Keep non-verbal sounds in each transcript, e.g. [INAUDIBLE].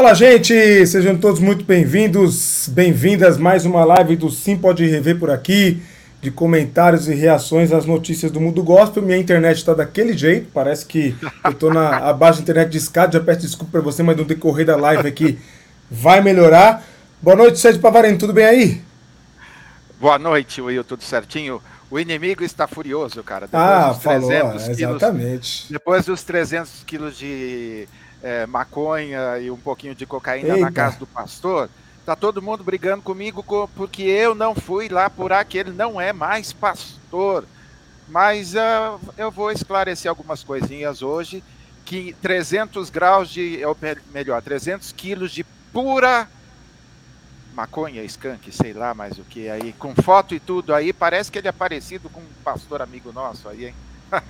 Fala, gente! Sejam todos muito bem-vindos, bem-vindas. Mais uma live do Sim Pode Rever por aqui, de comentários e reações às notícias do mundo gospel. Minha internet está daquele jeito, parece que eu estou na [LAUGHS] abaixo da internet de escada. Já peço desculpa para você, mas no decorrer da live aqui vai melhorar. Boa noite, Sérgio Pavarino, tudo bem aí? Boa noite, Will, tudo certinho? O inimigo está furioso, cara. Depois ah, dos 300 falou, quilos, exatamente. Depois dos 300 quilos de é, maconha e um pouquinho de cocaína Eita. na casa do pastor, tá todo mundo brigando comigo porque eu não fui lá por que ele não é mais pastor. Mas uh, eu vou esclarecer algumas coisinhas hoje, que 300 graus de, ou melhor, 300 quilos de pura maconha, skunk, sei lá mais o que aí, com foto e tudo aí, parece que ele é parecido com um pastor amigo nosso aí, hein? [LAUGHS]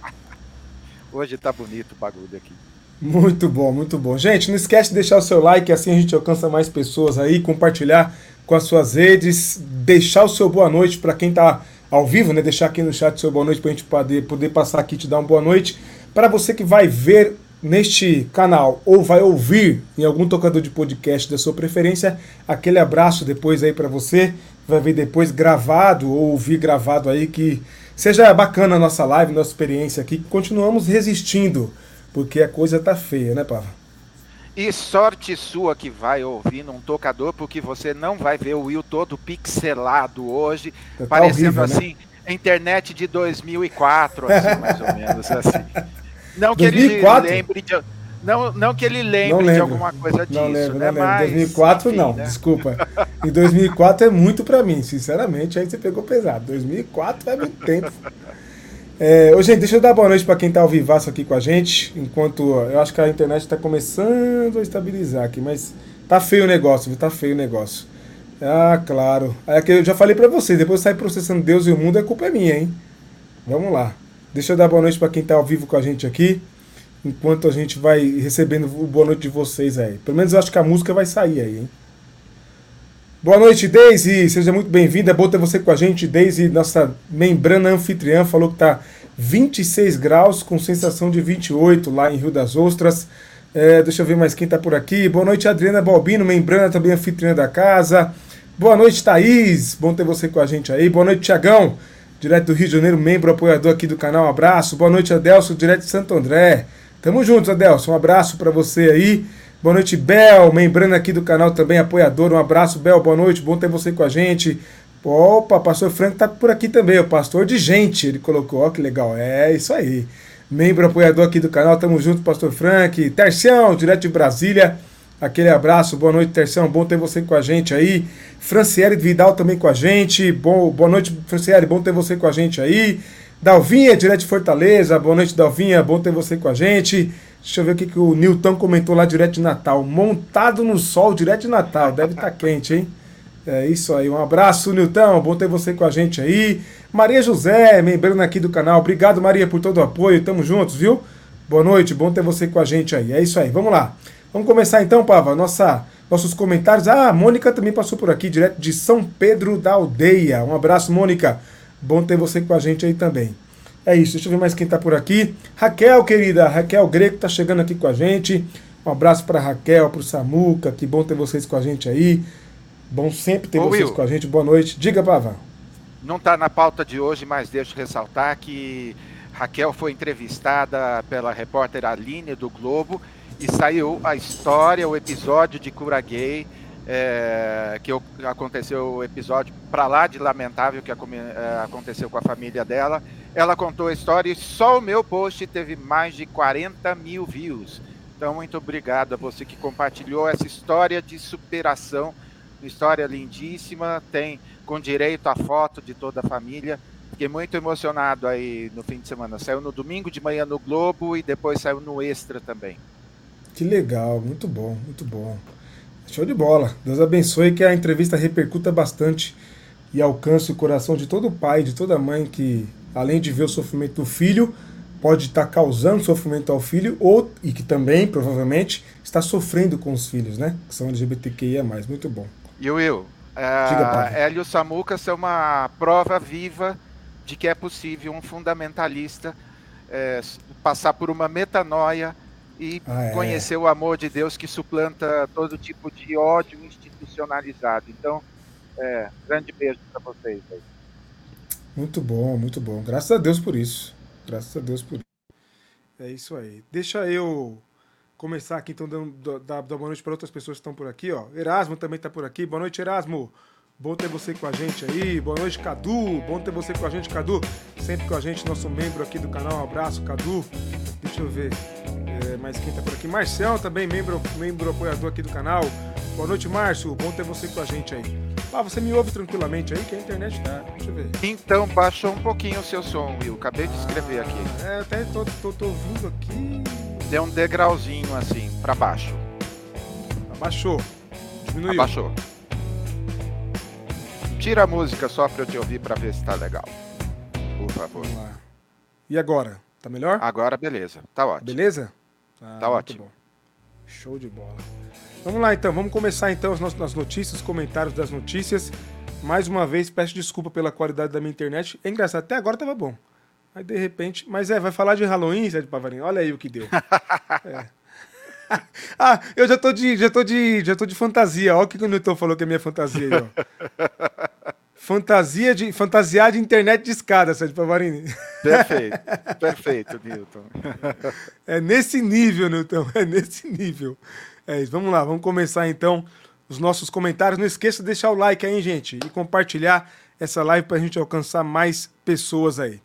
Hoje tá bonito o bagulho aqui. Muito bom, muito bom. Gente, não esquece de deixar o seu like, assim a gente alcança mais pessoas aí, compartilhar com as suas redes, deixar o seu boa noite para quem está ao vivo, né? Deixar aqui no chat o seu boa noite para a gente poder, poder passar aqui e te dar uma boa noite. Para você que vai ver neste canal ou vai ouvir em algum tocador de podcast da sua preferência, aquele abraço depois aí para você. Vai ver depois gravado ou ouvir gravado aí que seja bacana a nossa live, nossa experiência aqui. Continuamos resistindo porque a coisa tá feia, né, Pava? E sorte sua que vai ouvir num tocador, porque você não vai ver o Will todo pixelado hoje, tá parecendo horrível, né? assim, né? internet de 2004, assim, [LAUGHS] mais ou menos assim. Não que 2004? ele lembre de não, não que ele lembre de alguma coisa disso, não lembro, né? Não lembro. Mas, 2004 enfim, não, né? desculpa. [LAUGHS] Em 2004 é muito para mim, sinceramente, aí você pegou pesado. 2004 é muito tempo. É, ô, gente, deixa eu dar boa noite para quem tá ao vivaço aqui com a gente. Enquanto eu acho que a internet está começando a estabilizar aqui, mas tá feio o negócio, viu? Tá feio o negócio. Ah, claro. É que eu já falei para vocês, depois sai processando Deus e o mundo, a culpa é minha, hein? Vamos lá. Deixa eu dar boa noite para quem tá ao vivo com a gente aqui. Enquanto a gente vai recebendo o boa noite de vocês aí. Pelo menos eu acho que a música vai sair aí, hein? Boa noite, Deise. Seja muito bem-vinda. É bom ter você com a gente. Deise, nossa membrana anfitriã, falou que está 26 graus, com sensação de 28 lá em Rio das Ostras. É, deixa eu ver mais quem está por aqui. Boa noite, Adriana Balbino, membrana também anfitriã da casa. Boa noite, Thaís. Bom ter você com a gente aí. Boa noite, Tiagão, direto do Rio de Janeiro, membro apoiador aqui do canal. Um abraço. Boa noite, Adelso, direto de Santo André. Tamo juntos, Adelso. Um abraço para você aí. Boa noite, Bel, membrana aqui do canal também, apoiador. Um abraço, Bel, boa noite, bom ter você com a gente. Opa, pastor Franco tá por aqui também, o pastor de gente, ele colocou, ó que legal, é isso aí. Membro apoiador aqui do canal, tamo junto, pastor Frank. Tercião, direto de Brasília, aquele abraço, boa noite, Tercião, bom ter você com a gente aí. Franciele Vidal também com a gente, bom, boa noite, Franciele, bom ter você com a gente aí. Dalvinha, direto de Fortaleza, boa noite, Dalvinha, bom ter você com a gente. Deixa eu ver o que, que o Nilton comentou lá direto de Natal. Montado no sol direto de Natal. Deve estar tá quente, hein? É isso aí. Um abraço, Nilton. Bom ter você com a gente aí. Maria José, membrando aqui do canal. Obrigado, Maria, por todo o apoio. Tamo juntos, viu? Boa noite. Bom ter você com a gente aí. É isso aí. Vamos lá. Vamos começar então, Pava. Nossa, nossos comentários. Ah, a Mônica também passou por aqui, direto de São Pedro da Aldeia. Um abraço, Mônica. Bom ter você com a gente aí também. É isso, deixa eu ver mais quem está por aqui. Raquel, querida, Raquel Greco está chegando aqui com a gente. Um abraço para Raquel, para o Samuca, que bom ter vocês com a gente aí. Bom sempre ter Ô, vocês Will, com a gente. Boa noite. Diga, Pava. Não está na pauta de hoje, mas deixa eu ressaltar que Raquel foi entrevistada pela repórter Aline do Globo e saiu a história, o episódio de Cura Gay, é, que aconteceu o episódio para lá de lamentável que é, aconteceu com a família dela ela contou a história e só o meu post teve mais de 40 mil views. Então, muito obrigado a você que compartilhou essa história de superação. Uma história lindíssima, tem com direito à foto de toda a família. Fiquei muito emocionado aí no fim de semana. Saiu no domingo de manhã no Globo e depois saiu no Extra também. Que legal, muito bom, muito bom. Show de bola. Deus abençoe que a entrevista repercuta bastante e alcance o coração de todo pai, de toda mãe que além de ver o sofrimento do filho, pode estar causando sofrimento ao filho, ou, e que também, provavelmente, está sofrendo com os filhos, né? Que são LGBTQIA. Muito bom. E Will, uh, Hélio Samuca é uma prova viva de que é possível um fundamentalista é, passar por uma metanoia e ah, é. conhecer o amor de Deus que suplanta todo tipo de ódio institucionalizado. Então, é, grande beijo para vocês aí. Muito bom, muito bom. Graças a Deus por isso. Graças a Deus por isso. É isso aí. Deixa eu começar aqui, então, dando da, da boa noite para outras pessoas que estão por aqui, ó. Erasmo também está por aqui. Boa noite, Erasmo. Bom ter você com a gente aí. Boa noite, Cadu. Bom ter você com a gente, Cadu. Sempre com a gente, nosso membro aqui do canal. Um abraço, Cadu. Deixa eu ver. É, mais quem tá por aqui? Marcel também, membro, membro apoiador aqui do canal. Boa noite, Márcio. Bom ter você com a gente aí. Ah, você me ouve tranquilamente aí, que a internet tá. Deixa eu ver. Então, baixou um pouquinho o seu som, Will. Acabei de escrever aqui. É, até tô, tô, tô ouvindo aqui. Deu um degrauzinho assim, para baixo. Abaixou. Diminuiu. Abaixou. Tira a música só pra eu te ouvir pra ver se tá legal. Por favor. Vamos lá. E agora? Tá melhor? Agora, beleza. Tá ótimo. Beleza? Ah, tá ótimo. Bom. Show de bola. Vamos lá então, vamos começar então as nossas notícias, comentários das notícias. Mais uma vez, peço desculpa pela qualidade da minha internet. É engraçado, até agora tava bom. Aí de repente. Mas é, vai falar de Halloween, Zé de Pavarinho? Olha aí o que deu. [LAUGHS] é. [LAUGHS] ah, eu já tô de, já tô de, já tô de fantasia. Olha o que o Newton falou que é minha fantasia aí, ó. [LAUGHS] Fantasia de, fantasiar de internet de escada, Sérgio Pavarini. Perfeito, [LAUGHS] perfeito, Newton. É nesse nível, Newton, é nesse nível. É isso, vamos lá, vamos começar então os nossos comentários. Não esqueça de deixar o like aí, gente, e compartilhar essa live para a gente alcançar mais pessoas aí.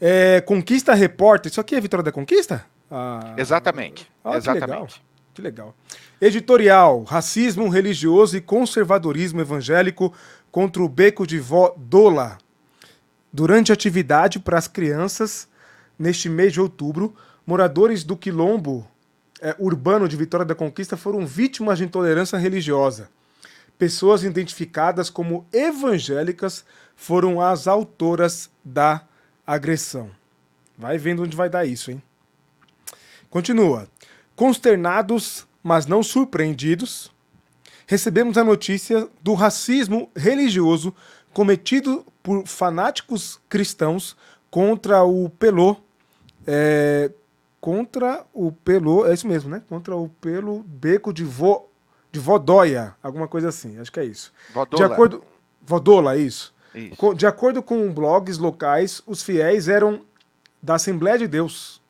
É, Conquista Repórter, isso aqui é Vitória da Conquista? Ah, Exatamente. Ah, Exatamente. Que legal. que legal. Editorial: Racismo religioso e conservadorismo evangélico contra o beco de vó Dola. Durante atividade para as crianças, neste mês de outubro, moradores do Quilombo é, urbano de Vitória da Conquista foram vítimas de intolerância religiosa. Pessoas identificadas como evangélicas foram as autoras da agressão. Vai vendo onde vai dar isso, hein? Continua. Consternados, mas não surpreendidos, recebemos a notícia do racismo religioso cometido por fanáticos cristãos contra o Pelô. É, contra o Pelô, é isso mesmo, né? Contra o Pelo Beco de, Vo, de Vodóia, alguma coisa assim, acho que é isso. Vodola. De acordo, Vodola, isso. isso. De acordo com blogs locais, os fiéis eram da Assembleia de Deus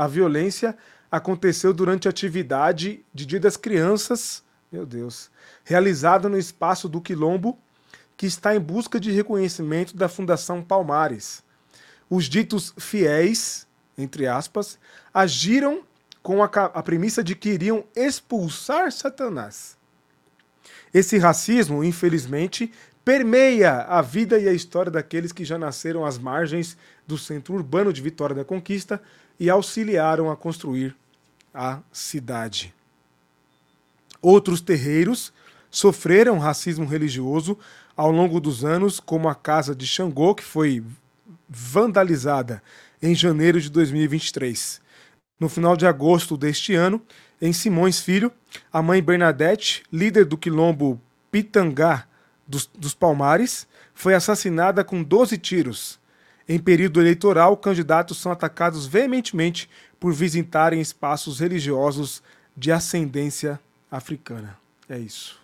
a violência aconteceu durante a atividade de Dia das Crianças, meu Deus, realizada no espaço do Quilombo, que está em busca de reconhecimento da Fundação Palmares. Os ditos fiéis, entre aspas, agiram com a, a premissa de que iriam expulsar Satanás. Esse racismo, infelizmente, permeia a vida e a história daqueles que já nasceram às margens do centro urbano de Vitória da Conquista e auxiliaram a construir a cidade. Outros terreiros sofreram racismo religioso ao longo dos anos, como a casa de Xangô, que foi vandalizada em janeiro de 2023. No final de agosto deste ano, em Simões Filho, a mãe Bernadette, líder do quilombo Pitangá dos, dos Palmares, foi assassinada com 12 tiros em período eleitoral, candidatos são atacados veementemente por visitarem espaços religiosos de ascendência africana. É isso.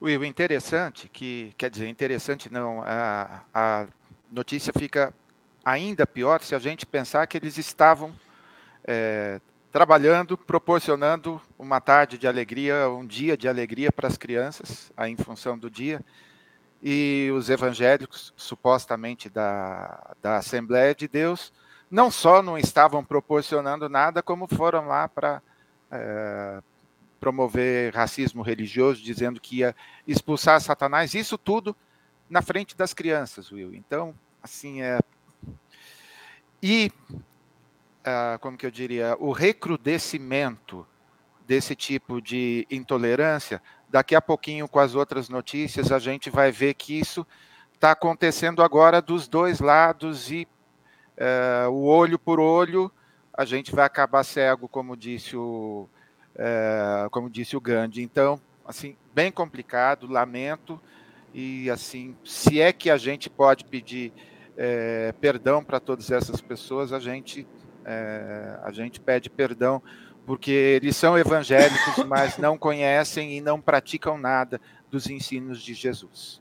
Will, interessante que, quer dizer, interessante não, a, a notícia fica ainda pior se a gente pensar que eles estavam é, trabalhando, proporcionando uma tarde de alegria, um dia de alegria para as crianças, aí em função do dia, e os evangélicos, supostamente da, da Assembleia de Deus, não só não estavam proporcionando nada, como foram lá para é, promover racismo religioso, dizendo que ia expulsar Satanás, isso tudo na frente das crianças, Will. Então, assim, é. E, uh, como que eu diria, o recrudescimento desse tipo de intolerância Daqui a pouquinho, com as outras notícias, a gente vai ver que isso está acontecendo agora dos dois lados e é, o olho por olho, a gente vai acabar cego, como disse o, é, como disse o Gandhi. Então, assim, bem complicado, lamento. E assim, se é que a gente pode pedir é, perdão para todas essas pessoas, a gente é, a gente pede perdão porque eles são evangélicos, [LAUGHS] mas não conhecem e não praticam nada dos ensinos de Jesus.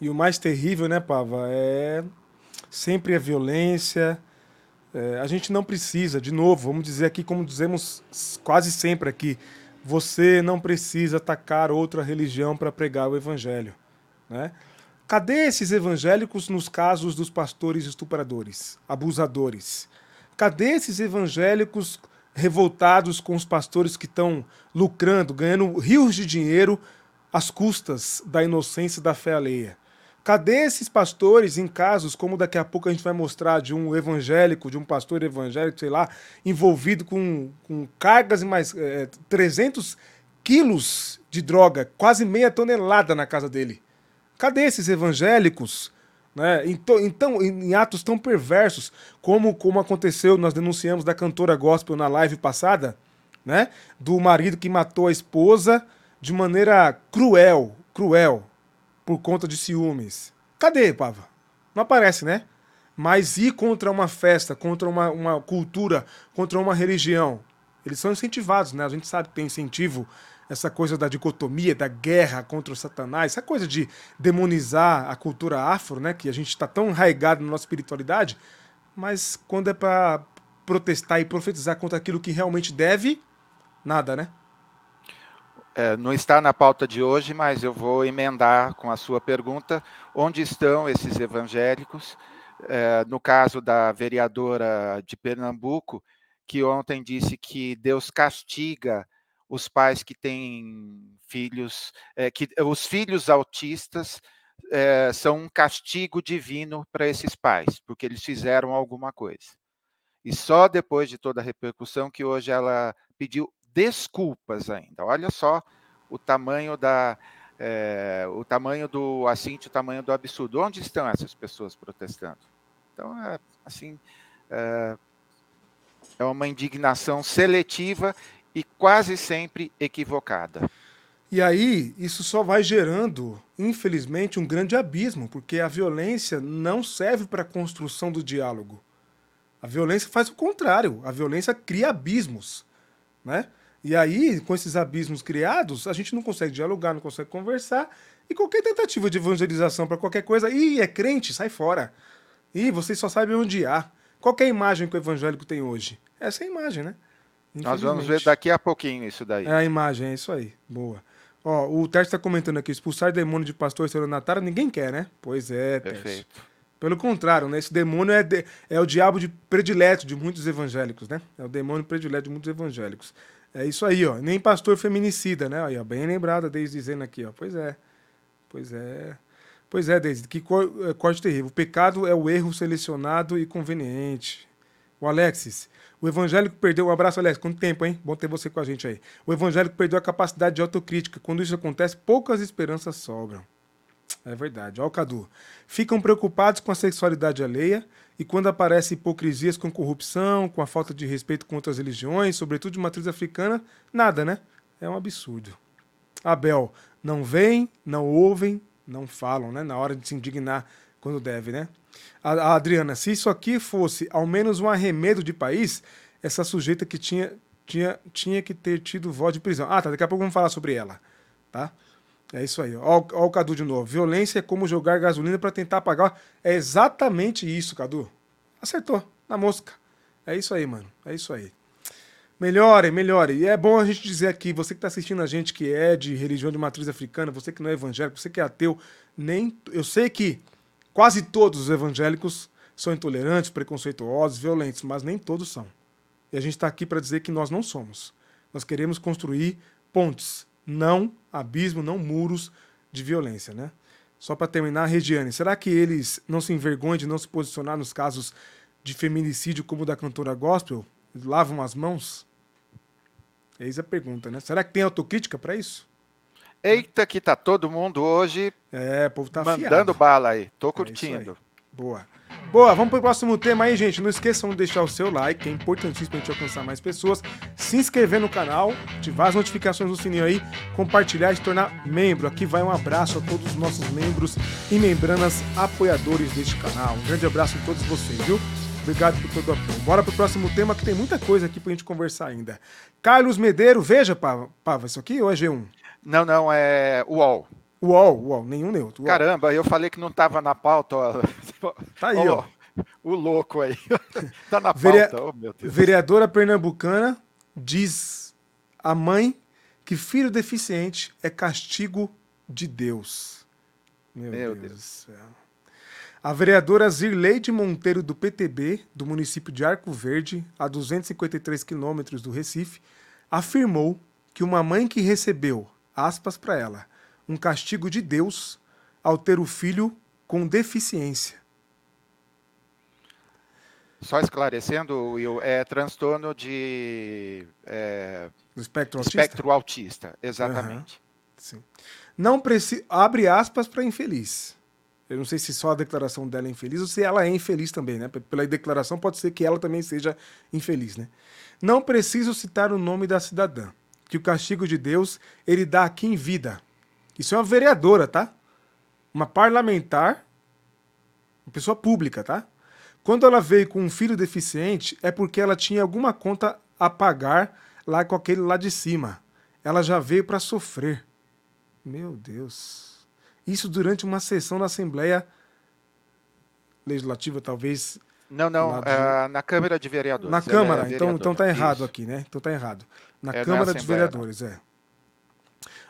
E o mais terrível, né, Pava, é sempre a violência. É, a gente não precisa, de novo, vamos dizer aqui, como dizemos quase sempre aqui, você não precisa atacar outra religião para pregar o evangelho. Né? Cadê esses evangélicos nos casos dos pastores estupradores, abusadores? Cadê esses evangélicos revoltados com os pastores que estão lucrando, ganhando rios de dinheiro às custas da inocência e da fé alheia? Cadê esses pastores em casos como daqui a pouco a gente vai mostrar de um evangélico, de um pastor evangélico, sei lá, envolvido com, com cargas e mais é, 300 quilos de droga, quase meia tonelada na casa dele? Cadê esses evangélicos né? Então, em atos tão perversos, como, como aconteceu, nós denunciamos da cantora gospel na live passada, né? Do marido que matou a esposa de maneira cruel, cruel, por conta de ciúmes. Cadê, Pava? Não aparece, né? Mas ir contra uma festa, contra uma, uma cultura, contra uma religião, eles são incentivados, né? A gente sabe que tem incentivo essa coisa da dicotomia, da guerra contra o Satanás, essa coisa de demonizar a cultura afro, né, que a gente está tão enraigado na nossa espiritualidade, mas quando é para protestar e profetizar contra aquilo que realmente deve, nada, né? É, não está na pauta de hoje, mas eu vou emendar com a sua pergunta: onde estão esses evangélicos? É, no caso da vereadora de Pernambuco, que ontem disse que Deus castiga os pais que têm filhos, é, que os filhos autistas é, são um castigo divino para esses pais, porque eles fizeram alguma coisa. E só depois de toda a repercussão que hoje ela pediu desculpas ainda. Olha só o tamanho da é, o tamanho do assim, o tamanho do absurdo. Onde estão essas pessoas protestando? Então, é, assim, é, é uma indignação seletiva e quase sempre equivocada. E aí, isso só vai gerando, infelizmente, um grande abismo, porque a violência não serve para a construção do diálogo. A violência faz o contrário, a violência cria abismos, né? E aí, com esses abismos criados, a gente não consegue dialogar, não consegue conversar, e qualquer tentativa de evangelização para qualquer coisa, e é crente, sai fora. E vocês só sabem onde há. Qual é a imagem que o evangélico tem hoje? Essa é a imagem, né? Nós vamos ver daqui a pouquinho isso daí. É a imagem, é isso aí. Boa. Ó, o Tércio está comentando aqui, expulsar demônio de pastor estelionatário ninguém quer, né? Pois é, Tércio. Perfeito. Pelo contrário, né? Esse demônio é, de, é o diabo de predileto de muitos evangélicos, né? É o demônio predileto de muitos evangélicos. É isso aí, ó. Nem pastor feminicida, né? Aí, ó, bem lembrada, desde dizendo aqui, ó. Pois é. Pois é. Pois é, Deise, que é, corte terrível. O pecado é o erro selecionado e conveniente. O Alexis, o evangélico perdeu. Um abraço, Alex. Quanto tempo, hein? Bom ter você com a gente aí. O evangélico perdeu a capacidade de autocrítica. Quando isso acontece, poucas esperanças sobram. É verdade. Ó, o Cadu. Ficam preocupados com a sexualidade alheia e quando aparecem hipocrisias com corrupção, com a falta de respeito com outras religiões, sobretudo de matriz africana, nada, né? É um absurdo. Abel, não veem, não ouvem, não falam, né? Na hora de se indignar quando deve, né? A, a Adriana, se isso aqui fosse ao menos um arremedo de país, essa sujeita que tinha, tinha, tinha que ter tido voz de prisão. Ah, tá, daqui a pouco vamos falar sobre ela, tá? É isso aí. Ó, ó o Cadu de novo. Violência é como jogar gasolina para tentar apagar. É exatamente isso, Cadu. Acertou, na mosca. É isso aí, mano. É isso aí. Melhore, melhore. E é bom a gente dizer aqui, você que está assistindo a gente que é de religião de matriz africana, você que não é evangélico, você que é ateu, nem. Eu sei que Quase todos os evangélicos são intolerantes, preconceituosos, violentos, mas nem todos são. E a gente está aqui para dizer que nós não somos. Nós queremos construir pontes, não abismo, não muros de violência, né? Só para terminar, Regiane, será que eles não se envergonham de não se posicionar nos casos de feminicídio como o da cantora gospel? Lavam as mãos? Eis a pergunta, né? Será que tem autocrítica para isso? Eita, que tá todo mundo hoje é, o povo tá mandando afiado. bala aí. Tô é curtindo. É Boa. Boa, vamos pro próximo tema aí, gente. Não esqueçam de deixar o seu like, é importantíssimo pra gente alcançar mais pessoas. Se inscrever no canal, ativar as notificações do sininho aí, compartilhar e se tornar membro. Aqui vai um abraço a todos os nossos membros e membranas apoiadores deste canal. Um grande abraço a todos vocês, viu? Obrigado por todo o apoio. Bora pro próximo tema que tem muita coisa aqui pra gente conversar ainda. Carlos Medeiro, veja, Pava, Pava isso aqui ou é G1? Não, não, é UOL. UOL, UOL, nenhum neutro. UOL. Caramba, eu falei que não tava na pauta. Ó. [LAUGHS] Tá aí, ó. O louco aí. [LAUGHS] tá na pauta, Verea- oh, meu Deus. Vereadora pernambucana diz a mãe que filho deficiente é castigo de Deus. Meu, Meu Deus, Deus. do céu. A vereadora Zirleide Monteiro do PTB, do município de Arco Verde, a 253 quilômetros do Recife, afirmou que uma mãe que recebeu, aspas para ela, um castigo de Deus ao ter o filho com deficiência. Só esclarecendo, Will, é transtorno de é, Do espectro autista? espectro autista, exatamente. Sim. Não precisa. Abre aspas para infeliz. Eu não sei se só a declaração dela é infeliz ou se ela é infeliz também, né? Pela declaração pode ser que ela também seja infeliz, né? Não preciso citar o nome da cidadã, que o castigo de Deus ele dá aqui em vida. Isso é uma vereadora, tá? Uma parlamentar, uma pessoa pública, tá? Quando ela veio com um filho deficiente, é porque ela tinha alguma conta a pagar lá com aquele lá de cima. Ela já veio para sofrer. Meu Deus. Isso durante uma sessão na Assembleia Legislativa, talvez Não, não, de- é, na Câmara de Vereadores. na ela é Câmara. então, então tá errado Isso. aqui, né? Então tá errado. Na É na Câmara dos Assembleia, Vereadores, é.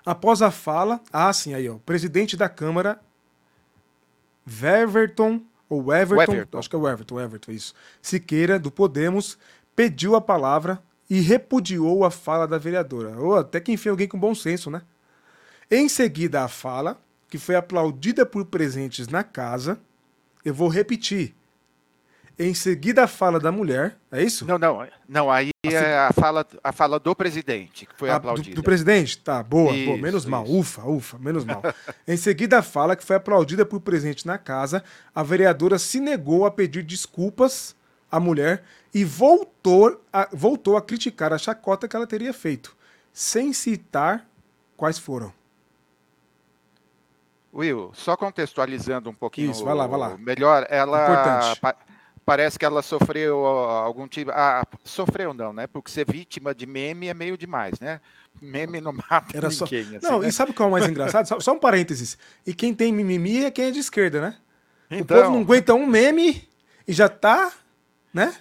Após a fala, ah, sim, aí, ó. Presidente da Câmara, Weverton, ou Everton, Everton. acho que é o Everton, Everton, isso. Siqueira, do Podemos, pediu a palavra e repudiou a fala da vereadora. Ô, até que enfim, alguém com bom senso, né? Em seguida, a fala, que foi aplaudida por presentes na casa, eu vou repetir. Em seguida, a fala da mulher, é isso? Não, não, não, aí é a fala, a fala do presidente, que foi Ah, do, aplaudida. do presidente? Tá, boa, boa. Isso, Menos mal. isso. Ufa, ufa, menos mal. [LAUGHS] em seguida, a fala que foi aplaudida por presente na casa, a vereadora se negou a pedir desculpas à mulher e voltou a, voltou a criticar a chacota que ela teria feito, sem citar quais foram. Will, só contextualizando um pouquinho Isso, vai lá, vai lá. melhor, ela Importante. Pa- parece que ela sofreu algum tipo, ah, sofreu não, né? Porque ser vítima de meme é meio demais, né? Meme não [LAUGHS] mata Era só... ninguém. assim, Não, né? e sabe qual é o mais engraçado? Só, só um parênteses. E quem tem mimimi é quem é de esquerda, né? O Então, povo não aguenta um meme e já tá, né?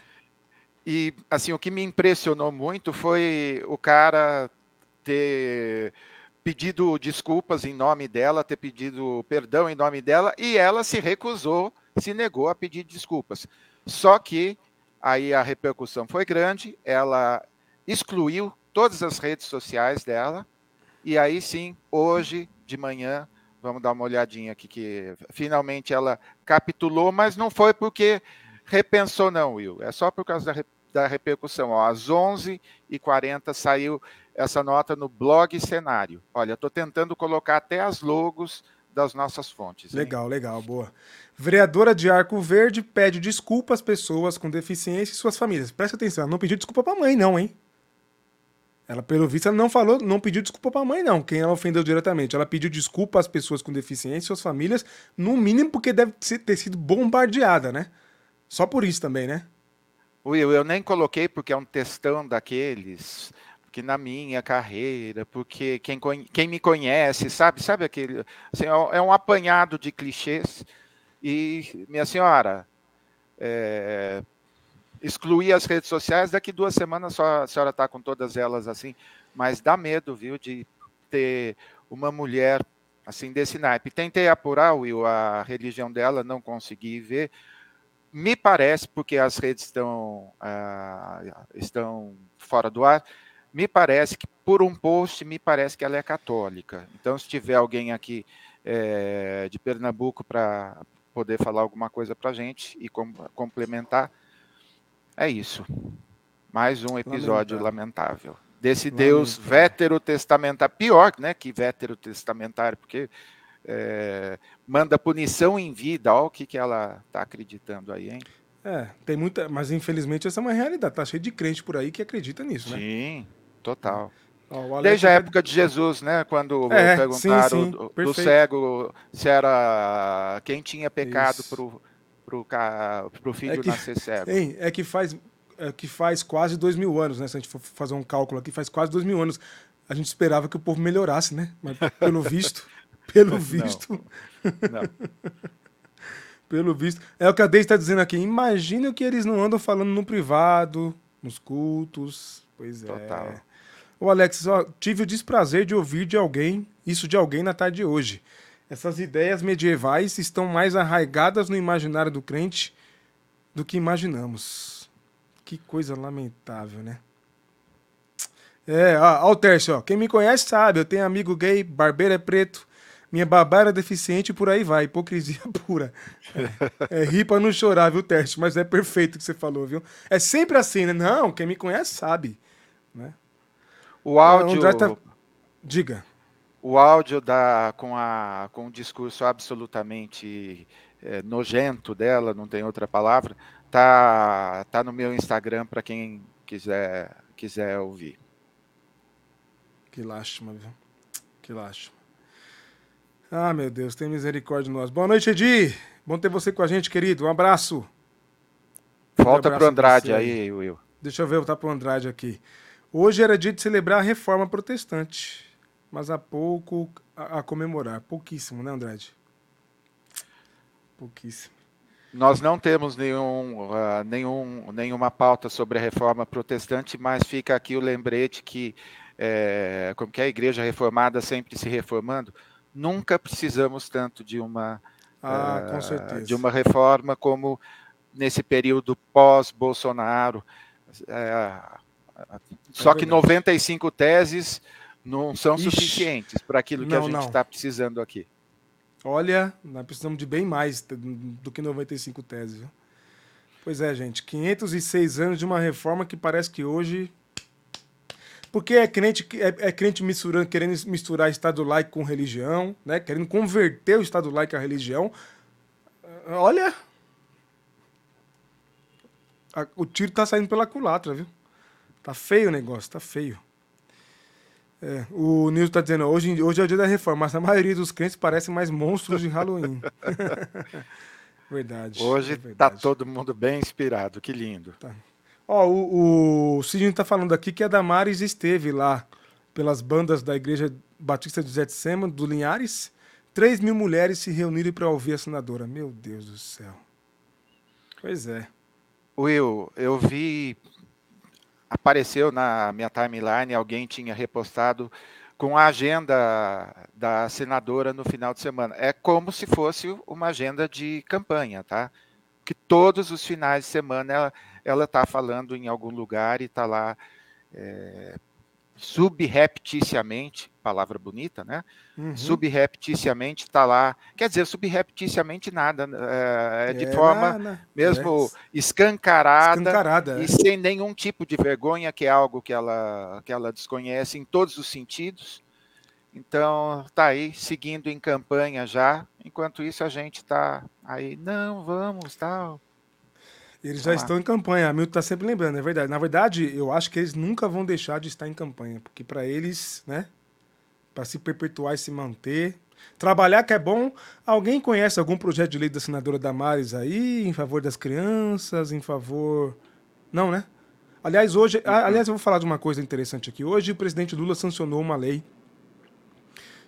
E assim, o que me impressionou muito foi o cara ter pedido desculpas em nome dela, ter pedido perdão em nome dela, e ela se recusou, se negou a pedir desculpas. Só que aí a repercussão foi grande, ela excluiu todas as redes sociais dela, e aí sim, hoje de manhã, vamos dar uma olhadinha aqui, que finalmente ela capitulou, mas não foi porque repensou não, Will, é só por causa da, da repercussão. Ó, às 11h40 saiu essa nota no blog Cenário. Olha, estou tentando colocar até as logos das nossas fontes. hein? Legal, legal, boa. Vereadora de Arco Verde pede desculpa às pessoas com deficiência e suas famílias. Presta atenção, ela não pediu desculpa pra mãe, não, hein? Ela, pelo visto, ela não falou, não pediu desculpa pra mãe, não. Quem ela ofendeu diretamente. Ela pediu desculpa às pessoas com deficiência e suas famílias, no mínimo porque deve ter sido bombardeada, né? Só por isso também, né? Will, eu nem coloquei porque é um textão daqueles na minha carreira, porque quem, quem me conhece, sabe, sabe aquele, assim, é um- é um apanhado de clichês e minha senhora, é, excluir as redes sociais, daqui duas semanas só a senhora está com todas elas assim, mas dá medo, viu, de ter uma mulher assim desse naipe. Tentei apurar, Will, a religião dela, não consegui ver, me parece, porque as redes estão, ah, estão fora do ar, me parece que por um post, me parece que ela é católica. Então, se tiver alguém aqui eh, de Pernambuco para poder falar alguma coisa para a gente e com- complementar, é isso. Mais um episódio lamentável. Desse Deus Lamentável. veterotestamentário. Pior, né, que veterotestamentário, porque eh, manda punição em vida. Olha o que, que ela está acreditando aí, hein? É, tem muita. Mas infelizmente essa é uma realidade. Tá cheio de crente por aí que acredita nisso, né? Sim, total. Desde a vai- época de Jesus, né? Quando É, perguntaram sim, sim, do, do cego se era quem tinha pecado pro, o filho é que, nascer cego. Hein, é que faz é que faz quase dois mil anos, né? Se a gente for fazer um cálculo aqui, faz quase dois mil anos. A gente esperava que o povo melhorasse, né? Mas pelo visto, [LAUGHS] pelo visto. Não. não. [LAUGHS] pelo visto. É o que a Deise está dizendo aqui. Imagina que eles não andam falando no privado, nos cultos. Pois é. Total. O Alex, ó, tive o desprazer de ouvir de alguém, isso de alguém na tarde de hoje. Essas ideias medievais estão mais arraigadas no imaginário do crente do que imaginamos. Que coisa lamentável, né? É, ó, ó Tércio, ó. Quem me conhece sabe, eu tenho amigo gay, barbeiro é preto, minha babá era deficiente e por aí vai. Hipocrisia [LAUGHS] pura. É, é rir não chorar, viu, Tércio? Mas é perfeito o que você falou, viu? É sempre assim, né? Não, quem me conhece sabe. Né? O áudio. Tá... Diga o áudio da, com, a, com o discurso absolutamente é, nojento dela, não tem outra palavra, tá, tá no meu Instagram para quem quiser, quiser ouvir. Que lástima, viu? Que lástima. Ah, meu Deus, tem misericórdia de nós. Boa noite, Edi. Bom ter você com a gente, querido. Um abraço. Volta um para Andrade aí, Will. Deixa eu ver, voltar para Andrade aqui. Hoje era dia de celebrar a reforma protestante mas há pouco a, a comemorar. Pouquíssimo, né, Andrade? Pouquíssimo. Nós não temos nenhum, uh, nenhum, nenhuma pauta sobre a reforma protestante, mas fica aqui o lembrete que, é, como que é a igreja reformada sempre se reformando, nunca precisamos tanto de uma, ah, uh, de uma reforma como nesse período pós-Bolsonaro. É, só que 95 teses não são Ixi. suficientes para aquilo que não, a gente está precisando aqui. Olha, nós precisamos de bem mais do que 95 teses. Viu? Pois é, gente, 506 anos de uma reforma que parece que hoje. Porque é crente, é, é crente misturando, querendo misturar Estado laico com religião, né? querendo converter o Estado laico à religião. Olha. o tiro tá saindo pela culatra, viu? Tá feio o negócio, tá feio. É, o Nilson está dizendo, hoje, hoje é o dia da reforma, mas a maioria dos crentes parecem mais monstros de Halloween. [LAUGHS] verdade. Hoje é está todo mundo bem inspirado, que lindo. Tá. Ó, o, o Sidney está falando aqui que a Damares esteve lá pelas bandas da Igreja Batista de Zetsema, do Linhares. 3 mil mulheres se reuniram para ouvir a senadora. Meu Deus do céu. Pois é. Will, eu vi apareceu na minha timeline, alguém tinha repostado com a agenda da senadora no final de semana. É como se fosse uma agenda de campanha, tá? Que todos os finais de semana ela está falando em algum lugar e está lá é, subrepticiamente, palavra bonita, né? Uhum. Subrepticiamente está lá. Quer dizer, subrepticiamente nada, é, de é, forma mesmo é. escancarada, escancarada, e é. sem nenhum tipo de vergonha, que é algo que ela, que ela desconhece em todos os sentidos. Então, tá aí, seguindo em campanha já. Enquanto isso, a gente está aí, não, vamos, tal. Eles já estão em campanha. A Milton está sempre lembrando, é verdade. Na verdade, eu acho que eles nunca vão deixar de estar em campanha, porque para eles, né, para se perpetuar e se manter, trabalhar que é bom. Alguém conhece algum projeto de lei da senadora Damares aí em favor das crianças, em favor Não, né? Aliás, hoje, aliás, eu vou falar de uma coisa interessante aqui. Hoje o presidente Lula sancionou uma lei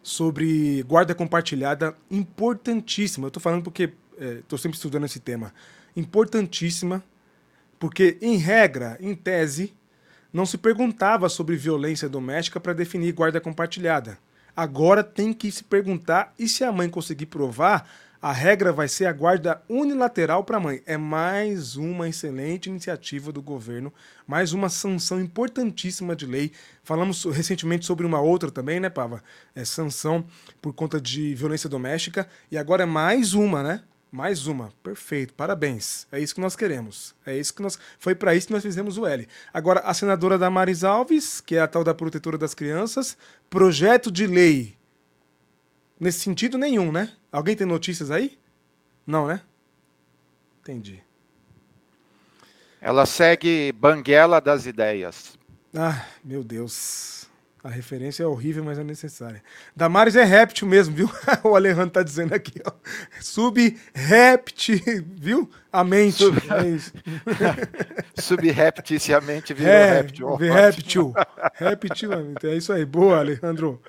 sobre guarda compartilhada importantíssima. Eu estou falando porque estou é, sempre estudando esse tema importantíssima, porque, em regra, em tese, não se perguntava sobre violência doméstica para definir guarda compartilhada. Agora tem que se perguntar, e se a mãe conseguir provar, a regra vai ser a guarda unilateral para a mãe. É mais uma excelente iniciativa do governo, mais uma sanção importantíssima de lei. Falamos recentemente sobre uma outra também, né, Pava? É sanção por conta de violência doméstica. E agora é mais uma, né? Mais uma. Perfeito. Parabéns. É isso que nós queremos. É isso que nós. Foi para isso que nós fizemos o L. Agora, a senadora Damares Alves, que é a tal da protetora das crianças, projeto de lei. Nesse sentido nenhum, né? Alguém tem notícias aí? Não, né? Entendi. Ela segue Banguela das ideias. Ah, meu Deus. A referência é horrível, mas é necessária. Damares é réptil mesmo, viu? [LAUGHS] o Alejandro tá dizendo aqui, ó. Sub-réptil, viu? A mente. Sub... É isso. [LAUGHS] Subrepticiamente virou é, réptil. Réptil. Réptil, é isso aí. Boa, Alejandro.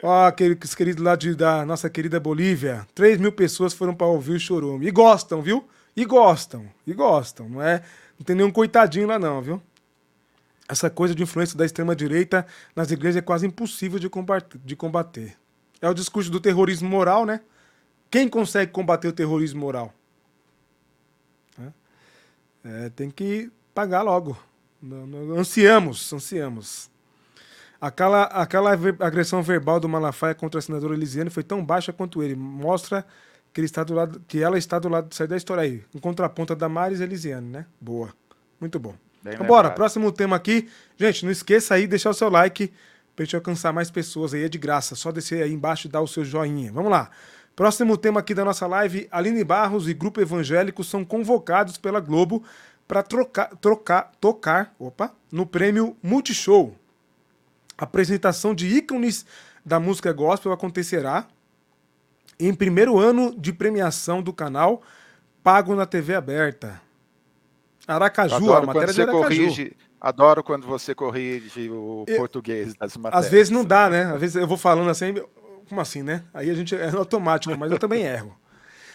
Ó, aqueles queridos lá de, da nossa querida Bolívia. 3 mil pessoas foram para ouvir o Chorume. E gostam, viu? E gostam. E gostam. Não é? Não tem nenhum coitadinho lá, não, viu? Essa coisa de influência da extrema-direita nas igrejas é quase impossível de combater, de. É o discurso do terrorismo moral, né? Quem consegue combater o terrorismo moral? É, tem que pagar logo. Ansiamos, ansiamos. Aquela, aquela agressão verbal do Malafaia contra a senadora Elisiane foi tão baixa quanto ele. Mostra que, ele está do lado, que ela está do lado. Sai da história aí. Em contraponto a Damares Elisiane, né? Boa. Muito bom. Bem então, bora, próximo tema aqui. Gente, não esqueça aí de deixar o seu like pra gente alcançar mais pessoas aí, é de graça. Só descer aí embaixo e dar o seu joinha. Vamos lá. Próximo tema aqui da nossa live: Aline Barros e Grupo Evangélico são convocados pela Globo para trocar, trocar, tocar opa, no prêmio Multishow. A apresentação de ícones da música gospel acontecerá em primeiro ano de premiação do canal, pago na TV aberta. Aracaju, adoro a matéria de Aracaju. Corrige, adoro quando você corrige o eu, português das matérias. Às vezes não dá, né? Às vezes eu vou falando assim, como assim, né? Aí a gente é automático, mas eu também erro.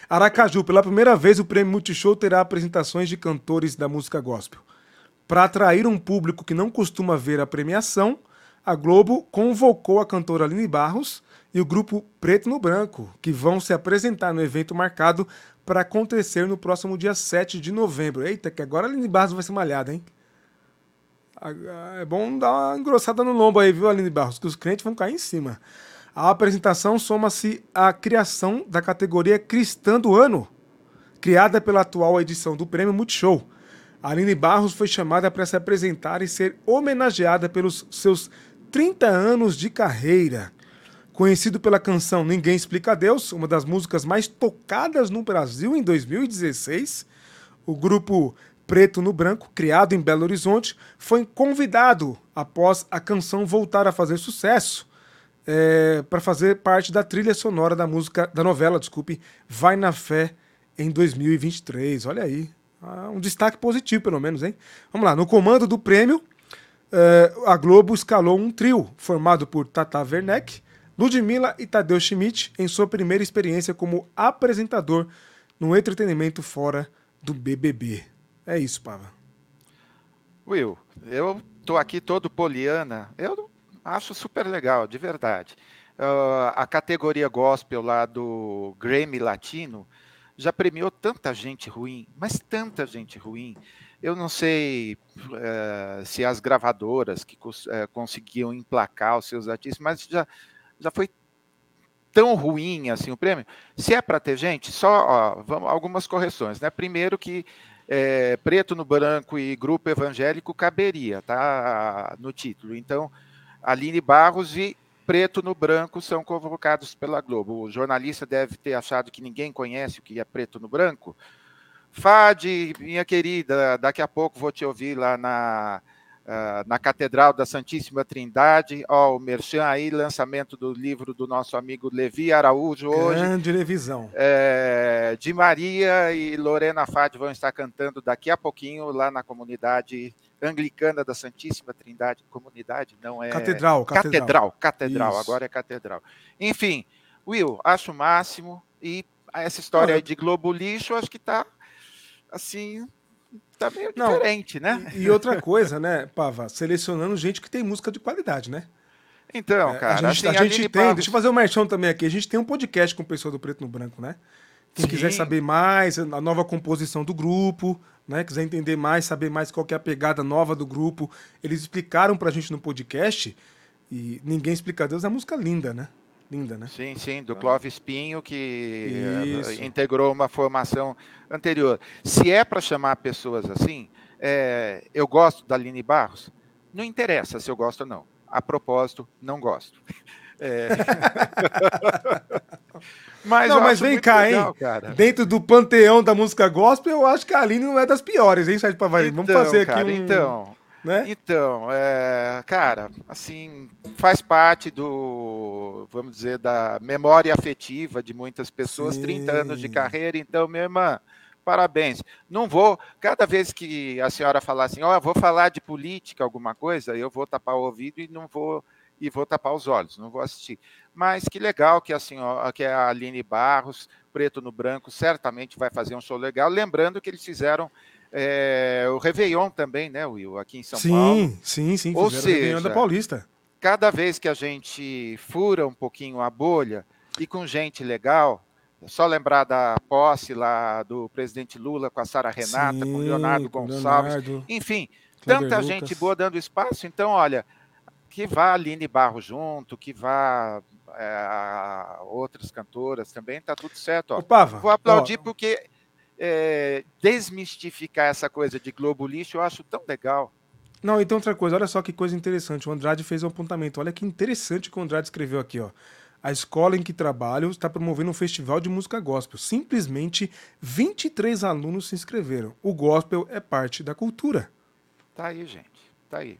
Aracaju, pela primeira vez o Prêmio Multishow terá apresentações de cantores da música gospel. Para atrair um público que não costuma ver a premiação, a Globo convocou a cantora Aline Barros e o grupo Preto no Branco, que vão se apresentar no evento marcado para acontecer no próximo dia 7 de novembro. Eita, que agora a Aline Barros vai ser malhada, hein? É bom dar uma engrossada no lombo aí, viu, Aline Barros? Que os clientes vão cair em cima. A apresentação soma-se à criação da categoria Cristã do Ano, criada pela atual edição do Prêmio Multishow. A Aline Barros foi chamada para se apresentar e ser homenageada pelos seus 30 anos de carreira. Conhecido pela canção Ninguém Explica Deus, uma das músicas mais tocadas no Brasil em 2016, o grupo Preto no Branco, criado em Belo Horizonte, foi convidado após a canção voltar a fazer sucesso é, para fazer parte da trilha sonora da música da novela, desculpe, Vai na Fé em 2023. Olha aí, ah, um destaque positivo pelo menos, hein? Vamos lá, no comando do prêmio, é, a Globo escalou um trio formado por Tata Werneck, Ludmilla e Tadeu Schmidt em sua primeira experiência como apresentador no entretenimento fora do BBB. É isso, Pava. Will, eu tô aqui todo poliana. Eu acho super legal, de verdade. Uh, a categoria gospel lá do Grammy Latino já premiou tanta gente ruim, mas tanta gente ruim. Eu não sei uh, se as gravadoras que uh, conseguiam emplacar os seus artistas, mas já já foi tão ruim assim o prêmio. Se é para ter gente, só ó, vamos, algumas correções, né? Primeiro que é, preto no branco e grupo evangélico caberia, tá? No título. Então, Aline Barros e preto no branco são convocados pela Globo. O jornalista deve ter achado que ninguém conhece o que é preto no branco. Fade, minha querida, daqui a pouco vou te ouvir lá na Uh, na Catedral da Santíssima Trindade. Ó, o Merchan aí, lançamento do livro do nosso amigo Levi Araújo hoje. Grande revisão. É, de Maria e Lorena Fade vão estar cantando daqui a pouquinho lá na comunidade anglicana da Santíssima Trindade. Comunidade, não é. Catedral, catedral. Catedral, catedral agora é catedral. Enfim, Will, acho o máximo. E essa história de Globo Lixo, acho que está assim tá meio Não, diferente, né? E outra coisa, né, Pava, selecionando gente que tem música de qualidade, né? Então, cara, a gente, assim, a gente tem, deixa eu fazer um merchão também aqui, a gente tem um podcast com o pessoal do Preto no Branco, né? Quem Sim. quiser saber mais, a nova composição do grupo, né? Quiser entender mais, saber mais qual é a pegada nova do grupo, eles explicaram pra gente no podcast e ninguém explica Deus, é uma música linda, né? Linda, né? Sim, sim, do Clóvis Pinho, que Isso. Eh, integrou uma formação anterior. Se é para chamar pessoas assim, é, eu gosto da Aline Barros, não interessa se eu gosto ou não. A propósito, não gosto. [LAUGHS] É... [LAUGHS] mas não, mas vem cá, legal, hein? Cara. Dentro do panteão da música gospel, eu acho que a Aline não é das piores, hein, Sérgio Pavari? Então, Vamos fazer cara, aqui um... Então, Né? Então, é, cara, assim, faz parte do, vamos dizer, da memória afetiva de muitas pessoas, Sim. 30 anos de carreira, então, minha irmã, parabéns. Não vou, cada vez que a senhora falar assim, ó, oh, vou falar de política, alguma coisa, eu vou tapar o ouvido e não vou e vou tapar os olhos, não vou assistir. Mas que legal que a senhora, que a Aline Barros, preto no branco, certamente vai fazer um show legal. Lembrando que eles fizeram é, o Réveillon também, né, Will, aqui em São sim, Paulo. Sim, sim, sim. Ou seja, da Paulista. Cada vez que a gente fura um pouquinho a bolha e com gente legal, é só lembrar da posse lá do presidente Lula com a Sara Renata, sim, com o Leonardo Gonçalves, Leonardo, enfim, tanta Lucas. gente boa dando espaço. Então, olha, que vá a Aline Barro junto, que vá é, outras cantoras também, tá tudo certo. Ó. Pava, Vou aplaudir ó, porque é, desmistificar essa coisa de Globo lixo eu acho tão legal. Não, então outra coisa, olha só que coisa interessante. O Andrade fez um apontamento. Olha que interessante que o Andrade escreveu aqui, ó. A escola em que trabalho está promovendo um festival de música gospel. Simplesmente 23 alunos se inscreveram. O gospel é parte da cultura. Tá aí, gente. Tá aí.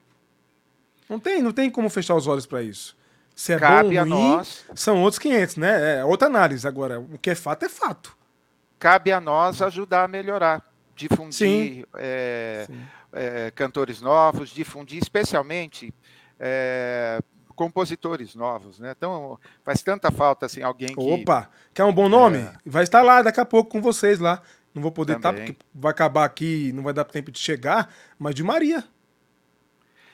Não tem, não tem como fechar os olhos para isso. Se é Cabe bom ou ruim, são outros 500, né? É outra análise. Agora, o que é fato é fato. Cabe a nós ajudar a melhorar, difundir é, é, cantores novos, difundir especialmente é, compositores novos, né? Então faz tanta falta assim alguém que opa quer um bom nome é. vai estar lá daqui a pouco com vocês lá. Não vou poder estar porque vai acabar aqui, não vai dar tempo de chegar, mas de Maria.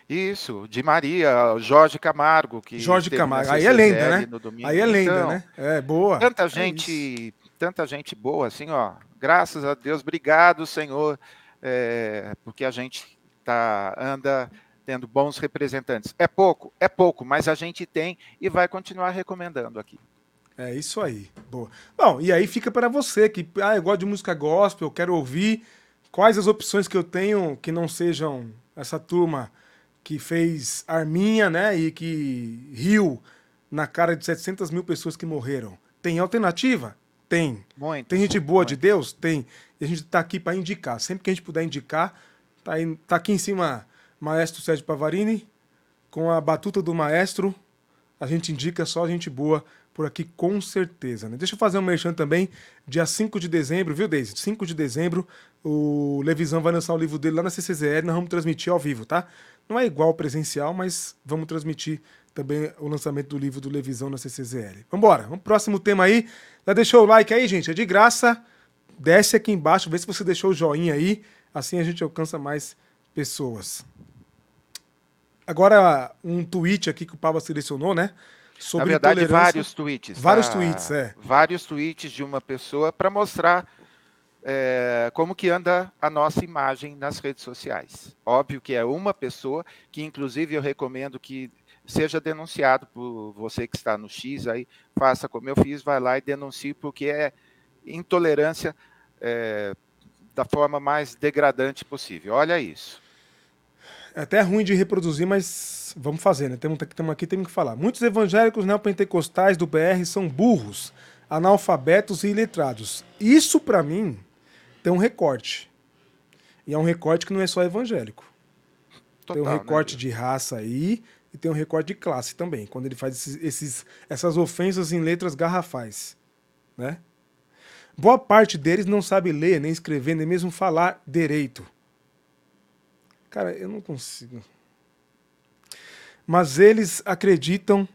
Isso, de Maria, Jorge Camargo. Que Jorge Camargo, aí é lenda, né? Aí é lenda, então, né? É, boa. Tanta é gente, tanta gente boa, assim, ó. Graças a Deus, obrigado, Senhor, é, porque a gente tá, anda tendo bons representantes. É pouco, é pouco, mas a gente tem e vai continuar recomendando aqui. É isso aí, boa. Bom, e aí fica para você que, ah, eu gosto de música gospel, eu quero ouvir. Quais as opções que eu tenho que não sejam essa turma que fez arminha, né? E que riu na cara de 700 mil pessoas que morreram. Tem alternativa? Tem. Muito, Tem gente boa muito. de Deus? Tem. E a gente está aqui para indicar. Sempre que a gente puder indicar, tá, aí, tá aqui em cima Maestro Sérgio Pavarini, com a batuta do maestro. A gente indica só gente boa por aqui, com certeza. Né? Deixa eu fazer um merchan também. Dia 5 de dezembro, viu, Deise? 5 de dezembro, o Levisão vai lançar o livro dele lá na CCZL. Nós vamos transmitir ao vivo, tá? Não é igual presencial, mas vamos transmitir também o lançamento do livro do Levisão na CCZL. Vambora, vamos pro próximo tema aí. Já deixou o like aí, gente? É de graça. Desce aqui embaixo, vê se você deixou o joinha aí. Assim a gente alcança mais pessoas. Agora, um tweet aqui que o Pablo selecionou, né? Sobre Na verdade, vários tweets. Vários tá? tweets, é. Vários tweets de uma pessoa para mostrar é, como que anda a nossa imagem nas redes sociais. Óbvio que é uma pessoa, que inclusive eu recomendo que seja denunciado por você que está no X aí, faça como eu fiz, vai lá e denuncie, porque é intolerância é, da forma mais degradante possível. Olha isso. É até ruim de reproduzir, mas vamos fazer, né? Temos, temos aqui, temos que falar. Muitos evangélicos neopentecostais do BR são burros, analfabetos e iletrados. Isso, para mim, tem um recorte. E é um recorte que não é só evangélico. Total, tem um né, recorte né? de raça aí e tem um recorte de classe também, quando ele faz esses, esses, essas ofensas em letras garrafais. Né? Boa parte deles não sabe ler, nem escrever, nem mesmo falar direito. Cara, eu não consigo. Mas eles acreditam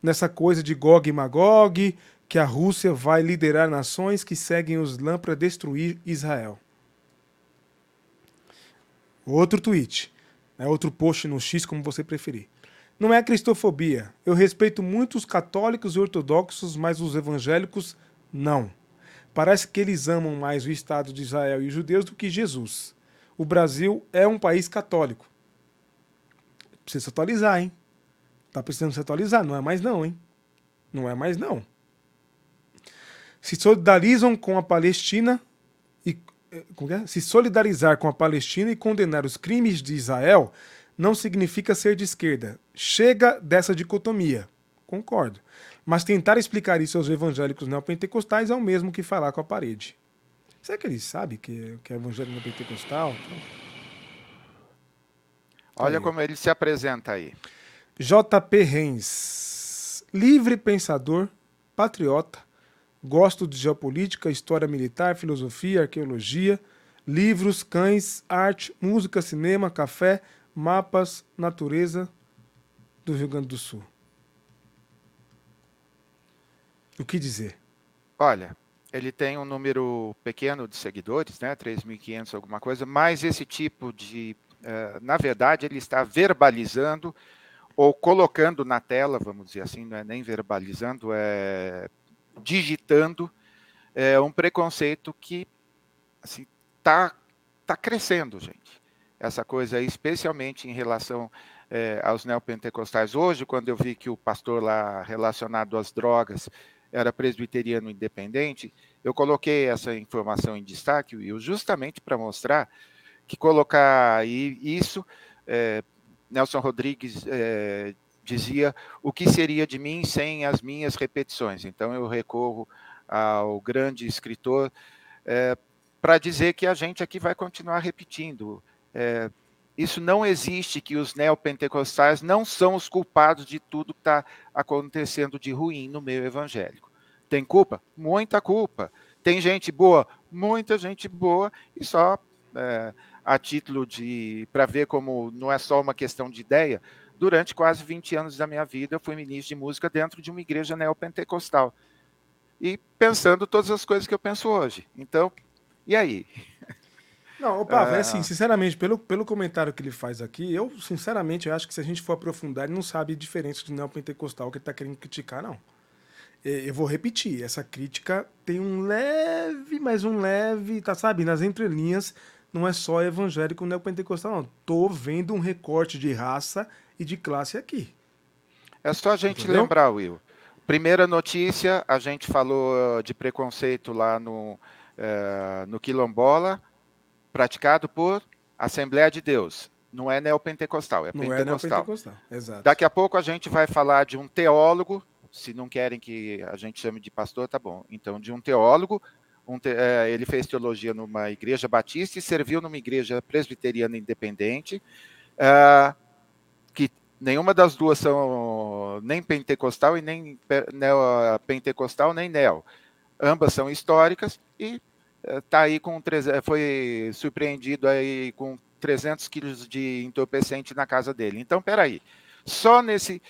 nessa coisa de Gog e Magog, que a Rússia vai liderar nações que seguem o Islã para destruir Israel. Outro tweet, é outro post no X, como você preferir. Não é cristofobia. Eu respeito muito os católicos e ortodoxos, mas os evangélicos não. Parece que eles amam mais o Estado de Israel e os judeus do que Jesus. O Brasil é um país católico. Precisa se atualizar, hein? Tá precisando se atualizar. Não é mais não, hein? Não é mais não se solidarizam com a Palestina e eh, é? se solidarizar com a Palestina e condenar os crimes de Israel não significa ser de esquerda. Chega dessa dicotomia. Concordo. Mas tentar explicar isso aos evangélicos neopentecostais é o mesmo que falar com a parede. Será que eles sabem que, que é evangélico neopentecostal? Olha aí. como ele se apresenta aí. JP Reis, livre pensador, patriota, gosto de geopolítica, história militar, filosofia, arqueologia, livros, cães, arte, música, cinema, café, mapas, natureza do Rio Grande do Sul. O que dizer? Olha, ele tem um número pequeno de seguidores, né, 3.500 alguma coisa, mas esse tipo de, uh, na verdade, ele está verbalizando ou colocando na tela, vamos dizer assim, não é nem verbalizando, é digitando é, um preconceito que assim tá tá crescendo, gente. Essa coisa, aí, especialmente em relação é, aos neopentecostais. Hoje, quando eu vi que o pastor lá relacionado às drogas era presbiteriano independente, eu coloquei essa informação em destaque, Will, justamente para mostrar que colocar isso, é, Nelson Rodrigues é, dizia o que seria de mim sem as minhas repetições. Então eu recorro ao grande escritor é, para dizer que a gente aqui vai continuar repetindo. É, isso não existe que os neopentecostais não são os culpados de tudo que está acontecendo de ruim no meio evangélico. Tem culpa? Muita culpa. Tem gente boa? Muita gente boa, e só é, a título de. para ver como não é só uma questão de ideia, durante quase 20 anos da minha vida eu fui ministro de música dentro de uma igreja neopentecostal. E pensando todas as coisas que eu penso hoje. Então, e aí? Não, opa, é assim, sinceramente, pelo, pelo comentário que ele faz aqui, eu, sinceramente, eu acho que se a gente for aprofundar, ele não sabe a diferença do neopentecostal que ele está querendo criticar, não. Eu vou repetir, essa crítica tem um leve, mas um leve, tá sabe, nas entrelinhas, não é só evangélico neopentecostal, não. Tô vendo um recorte de raça e de classe aqui. É só a gente Entendeu? lembrar, Will. Primeira notícia, a gente falou de preconceito lá no, é, no Quilombola, praticado por Assembleia de Deus. Não é neopentecostal, é não pentecostal. É neopentecostal. Exato. Daqui a pouco a gente vai falar de um teólogo, se não querem que a gente chame de pastor, tá bom. Então, de um teólogo, um te, é, ele fez teologia numa igreja batista e serviu numa igreja presbiteriana independente, é, que nenhuma das duas são nem pentecostal e nem neo, pentecostal nem neo. Ambas são históricas e está aí com foi surpreendido aí com 300 quilos de entorpecente na casa dele. Então, peraí, só nesse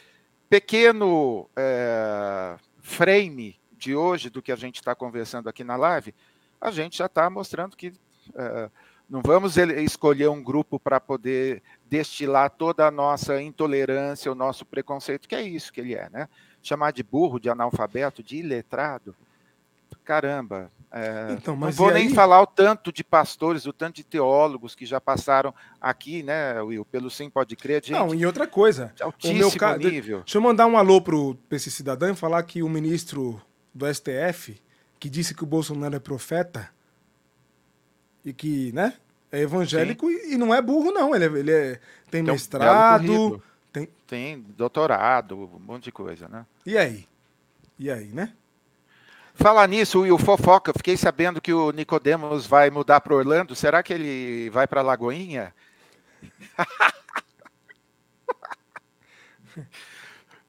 pequeno é, frame de hoje do que a gente está conversando aqui na live, a gente já está mostrando que é, não vamos escolher um grupo para poder destilar toda a nossa intolerância, o nosso preconceito, que é isso que ele é, né? Chamar de burro, de analfabeto, de iletrado, caramba, é, então, não vou nem falar o tanto de pastores, o tanto de teólogos que já passaram aqui, né, Will, pelo Sim Pode Crer. Gente, não, e outra coisa. Altíssimo meu ca... nível. Deixa eu mandar um alô para esse cidadão e falar que o ministro do STF, que disse que o Bolsonaro é profeta, e que, né, é evangélico e, e, não é burro, não. Ele, é, ele é, tem, tem mestrado. Um tem... tem doutorado, um monte de coisa, né? E aí? E aí, né? Falar nisso, o fofoca, fiquei sabendo que o Nicodemos vai mudar para Orlando. Será que ele vai para Lagoinha? [LAUGHS]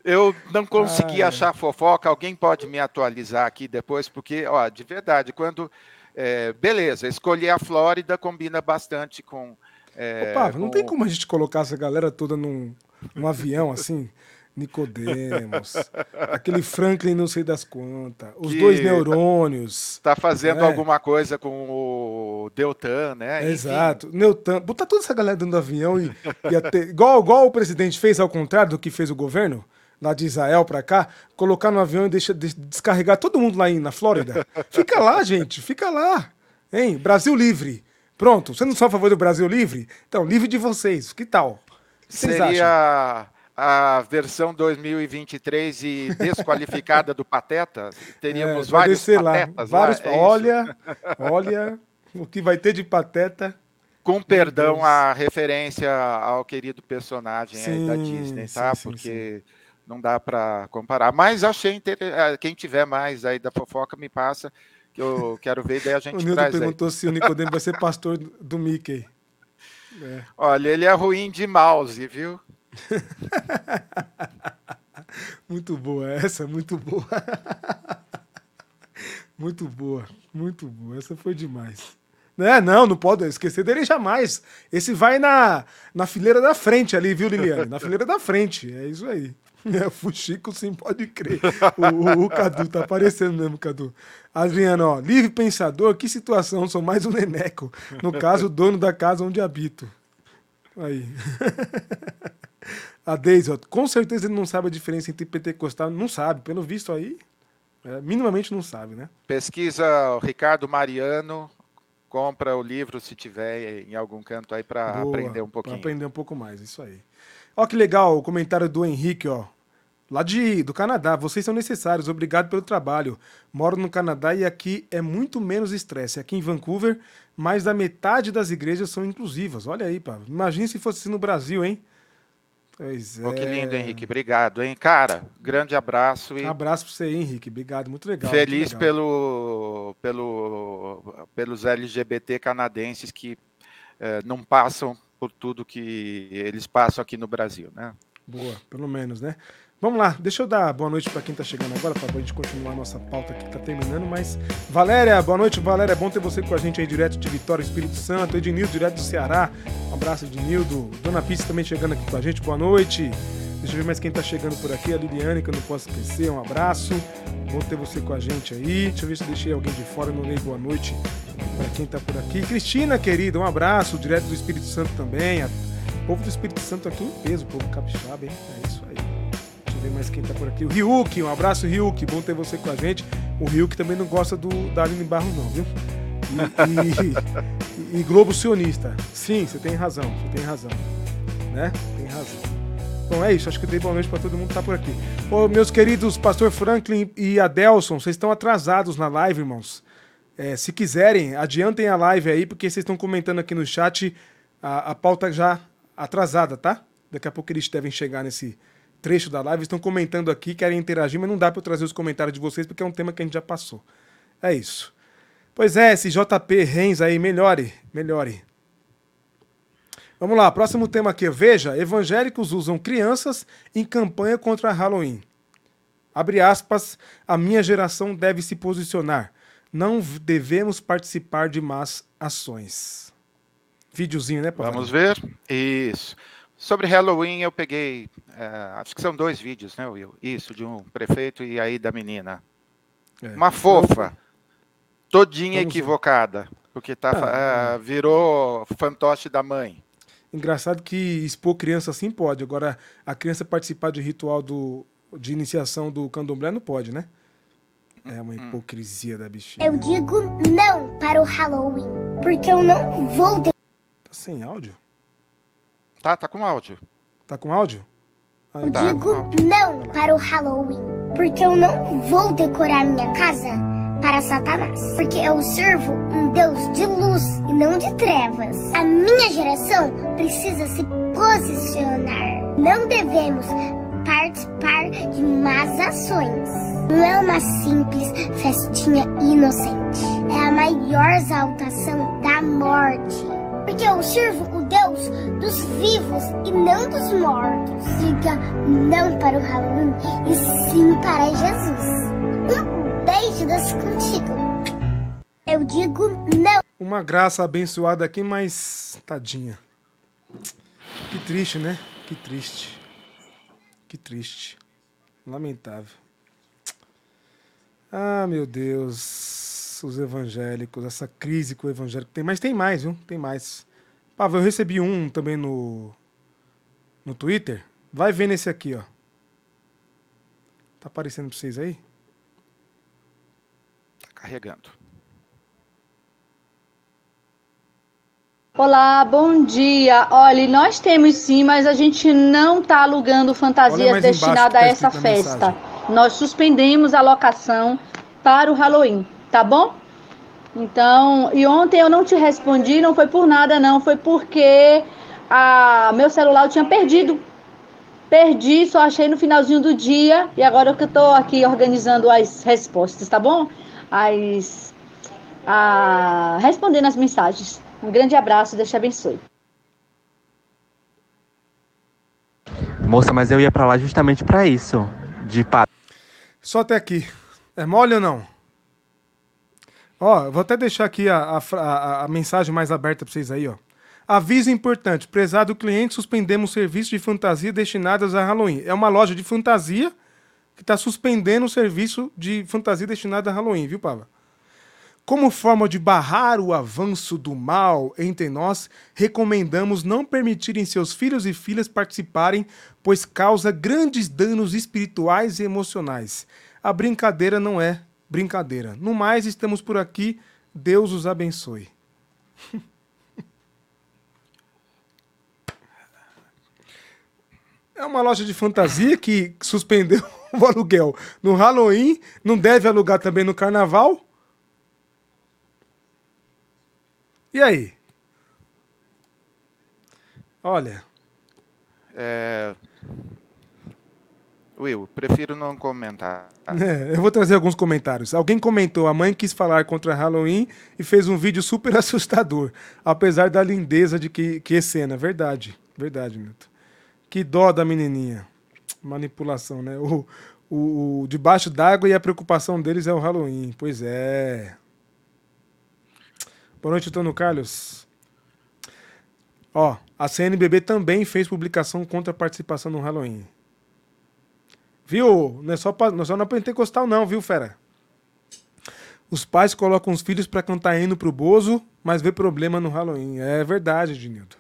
Eu não consegui ah, achar fofoca. Alguém pode me atualizar aqui depois, porque, ó, de verdade, quando. É, beleza, escolher a Flórida combina bastante com. É, Opa, não tem como a gente colocar essa galera toda num, num avião assim? Nicodemos, aquele Franklin não sei das quantas, os que dois neurônios. Está fazendo né? alguma coisa com o Deltan, né? Exato. Neutan, botar toda essa galera dentro do avião e, e até, igual, igual o presidente fez ao contrário do que fez o governo, lá de Israel para cá, colocar no avião e deixa de, descarregar todo mundo lá em, na Flórida. Fica lá, gente, fica lá. Hein? Brasil livre. Pronto, você não só a favor do Brasil livre? Então, livre de vocês. Que tal? Seria acham? A versão 2023 e desqualificada do Pateta? Teríamos é, vários patetas lá. Vários, lá, é olha, olha o que vai ter de pateta. Com perdão a referência ao querido personagem sim, da Disney, tá? Sim, Porque sim, não dá para comparar. Mas achei interessante. Quem tiver mais aí da fofoca, me passa, que eu quero ver, daí a [LAUGHS] gente o Nilton perguntou aí. se o Nicodemo vai ser pastor do Mickey. [LAUGHS] É. Olha, ele é ruim de mouse, viu? [LAUGHS] muito boa essa, muito boa. [LAUGHS] muito boa, muito boa. Essa foi demais. É, não, não pode esquecer dele jamais. Esse vai na, na fileira da frente ali, viu, Liliane? Na fileira da frente. É isso aí. É, Fuxico sim, pode crer. O, o, o, Cadu tá aparecendo mesmo, Cadu. Adriano, ó, livre pensador, que situação, sou mais um neneco. No caso, o dono da casa onde habito. Aí. [LAUGHS] A Deise, com certeza ele não sabe a diferença entre pentecostal. Não sabe, pelo visto aí, é, minimamente não sabe, né? Pesquisa o Ricardo Mariano, compra o livro se tiver em algum canto aí para aprender um pouquinho. Para aprender um pouco mais, isso aí. Ó que legal o comentário do Henrique, ó. Lá de, do Canadá, vocês são necessários, obrigado pelo trabalho. Moro no Canadá e aqui é muito menos estresse. Aqui em Vancouver, mais da metade das igrejas são inclusivas. Olha aí, pá. Imagina se fosse assim no Brasil, hein? Pois oh, é. que lindo, Henrique. Obrigado, hein? Cara, grande abraço. E... Abraço para você, Henrique. Obrigado, muito legal. Feliz muito legal. Pelo, pelo, pelos LGBT canadenses que eh, não passam por tudo que eles passam aqui no Brasil, né? Boa, pelo menos, né? Vamos lá, deixa eu dar boa noite para quem está chegando agora, para a gente continuar a nossa pauta que está terminando, mas Valéria, boa noite, Valéria, é bom ter você com a gente aí direto de Vitória, Espírito Santo, Ednildo, direto do Ceará, um abraço Ednildo, Dona Pizza também chegando aqui com a gente, boa noite, deixa eu ver mais quem está chegando por aqui, a Liliane, que eu não posso esquecer, um abraço, bom ter você com a gente aí, deixa eu ver se deixei alguém de fora, não dei boa noite para quem está por aqui, Cristina, querida, um abraço, direto do Espírito Santo também, o povo do Espírito Santo aqui em peso, o povo capixaba, hein, é isso aí ver mais quem tá por aqui. O Ryuk, um abraço, Ryuk. Bom ter você com a gente. O Ryuk também não gosta do, da Aline Barro, não, viu? E, e, e, Globo Sionista. Sim, você tem razão, você tem razão. Né? Tem razão. Bom, é isso. Acho que dei boa noite para todo mundo que tá por aqui. Ô, meus queridos Pastor Franklin e Adelson, vocês estão atrasados na live, irmãos. É, se quiserem, adiantem a live aí, porque vocês estão comentando aqui no chat a, a pauta já atrasada, tá? Daqui a pouco eles devem chegar nesse, trecho da live, estão comentando aqui, querem interagir, mas não dá para eu trazer os comentários de vocês porque é um tema que a gente já passou. É isso. Pois é, esse JP Renz aí, melhore, melhore. Vamos lá, próximo tema aqui. Veja, evangélicos usam crianças em campanha contra Halloween. Abre aspas, a minha geração deve se posicionar. Não devemos participar de más ações. Videozinho, né, Paulo? Vamos ver. Isso. Sobre Halloween, eu peguei, é, acho que são dois vídeos, né, Will? Isso, de um prefeito e aí da menina. É. Uma fofa, todinha Vamos equivocada, ver. porque tá, ah, virou fantoche da mãe. Engraçado que expor criança assim pode, agora a criança participar de ritual do, de iniciação do candomblé não pode, né? É uma hum. hipocrisia da bichinha. Eu digo não para o Halloween, porque eu não vou... Tá sem áudio? Tá, tá com áudio. Tá com áudio? Ah, eu tá, digo não para o Halloween, porque eu não vou decorar minha casa para Satanás, porque eu servo um Deus de luz e não de trevas. A minha geração precisa se posicionar. Não devemos participar de más ações. Não é uma simples festinha inocente. É a maior exaltação da morte porque eu sirvo Deus dos vivos e não dos mortos. Diga não para o Halloween e sim para Jesus. Um beijo das contigo. Eu digo não. Uma graça abençoada aqui, mas tadinha. Que triste, né? Que triste. Que triste. Lamentável. Ah, meu Deus os evangélicos, essa crise com o evangélico tem, mas tem mais, viu? Tem mais. Pavel, eu recebi um também no no Twitter. Vai ver nesse aqui, ó. Tá aparecendo pra vocês aí? Tá carregando. Olá, bom dia. Olha, nós temos sim, mas a gente não está alugando fantasias destinadas tá a essa festa. Nós suspendemos a locação para o Halloween tá bom? Então, e ontem eu não te respondi, não foi por nada, não, foi porque a, meu celular eu tinha perdido. Perdi, só achei no finalzinho do dia e agora que eu estou aqui organizando as respostas, tá bom? As, a, respondendo as mensagens. Um grande abraço, Deus te abençoe. Moça, mas eu ia para lá justamente para isso, de Só até aqui. É mole ou não? Ó, vou até deixar aqui a, a, a, mensagem mais aberta para vocês aí, ó. Aviso importante: prezado cliente, suspendemos serviço de fantasia destinadas a Halloween. É uma loja de fantasia que está suspendendo o serviço de fantasia destinada a Halloween, viu, Pava? Como forma de barrar o avanço do mal entre nós, recomendamos não permitirem seus filhos e filhas participarem, pois causa grandes danos espirituais e emocionais. A brincadeira não é brincadeira. No mais, estamos por aqui. Deus os abençoe. É uma loja de fantasia que suspendeu [LAUGHS] o aluguel no Halloween, não deve alugar também no Carnaval. E aí? Olha. É... Will, prefiro não comentar. [LAUGHS] É, eu vou trazer alguns comentários. Alguém comentou: a mãe quis falar contra Halloween e fez um vídeo super [LAUGHS] assustador, apesar da lindeza de que, que é cena. Verdade, verdade, Milton. Que dó da menininha. Manipulação, né? O, o, o debaixo d'água e a preocupação deles é o Halloween. Pois é. Boa noite, Antônio Carlos. Ó, a CNBB também fez publicação contra a participação no Halloween. Viu? Não é só, pra, não é só na Pentecostal, não, viu, fera? Os pais colocam os filhos para cantar hino pro Bozo, mas vê problema no Halloween. É verdade, Dinildo.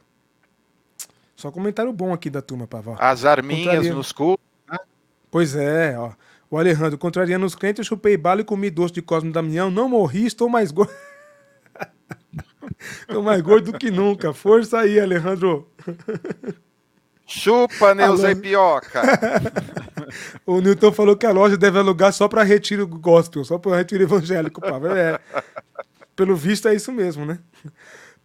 Só comentário bom aqui da turma, Pavão. As arminhas Contraria... nos. Né? Pois é, ó. O Alejandro, contrariando os crentes, eu chupei bala e comi doce de Cosmo Damião. Não morri, estou mais gordo. estou [LAUGHS] mais gordo do que nunca. Força aí, Alejandro. [LAUGHS] Chupa, Neuza Pioca. [LAUGHS] o Newton falou que a loja deve alugar só para retiro gospel, só para retiro evangélico, Pavão. É. Pelo visto é isso mesmo, né?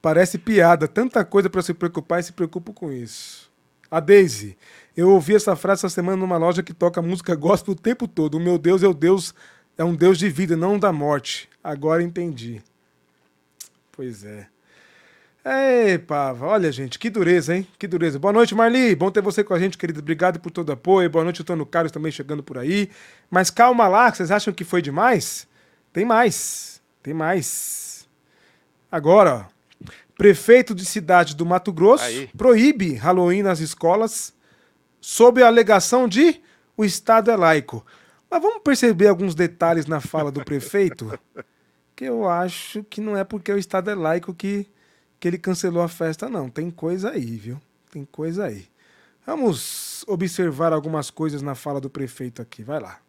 Parece piada, tanta coisa para se preocupar e se preocupo com isso. A Daisy, eu ouvi essa frase essa semana numa loja que toca música gospel o tempo todo. O meu Deus é o Deus, é um Deus de vida, não da morte. Agora entendi. Pois é. Ei, Pava, olha, gente, que dureza, hein? Que dureza. Boa noite, Marli. Bom ter você com a gente, querido. Obrigado por todo o apoio. Boa noite, Antônio Carlos também chegando por aí. Mas calma lá, vocês acham que foi demais? Tem mais. Tem mais. Agora, ó. Prefeito de cidade do Mato Grosso Aí. proíbe Halloween nas escolas sob a alegação de o Estado é laico. Mas vamos perceber alguns detalhes na fala do prefeito? [LAUGHS] que eu acho que não é porque o Estado é laico que, que ele cancelou a festa, não. Tem coisa aí, viu? Tem coisa aí. Vamos observar algumas coisas na fala do prefeito aqui. Vai lá.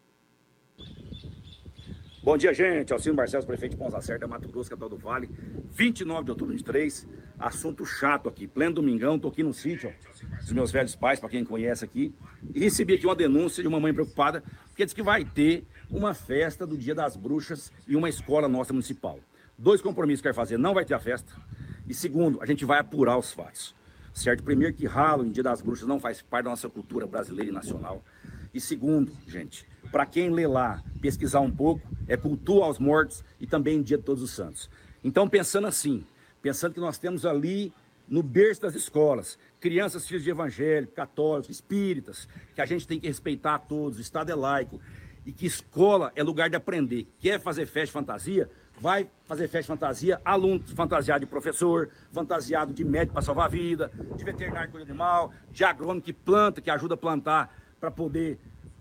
Bom dia, gente. Alcino Barcelos, prefeito de Ponta Lacerda, Mato Grosso, capital do Vale. 29 de outubro de 23. Assunto chato aqui. Pleno domingão, tô aqui no sítio ó, dos meus velhos pais, para quem conhece aqui. E recebi aqui uma denúncia de uma mãe preocupada, porque diz que vai ter uma festa do Dia das Bruxas em uma escola nossa municipal. Dois compromissos que quer fazer: não vai ter a festa. E segundo, a gente vai apurar os fatos. Certo? Primeiro, que Halloween, Dia das Bruxas, não faz parte da nossa cultura brasileira e nacional. E segundo, gente, para quem lê lá, pesquisar um pouco, é cultua aos mortos e também dia de todos os santos. Então, pensando assim, pensando que nós temos ali no berço das escolas, crianças filhos de evangélicos, católicos, espíritas, que a gente tem que respeitar a todos, o Estado é laico, e que escola é lugar de aprender. Quer fazer festa de fantasia? Vai fazer festa de fantasia, aluno fantasiado de professor, fantasiado de médico para salvar a vida, de veterinário cuida animal, de agrônomo que planta, que ajuda a plantar para poder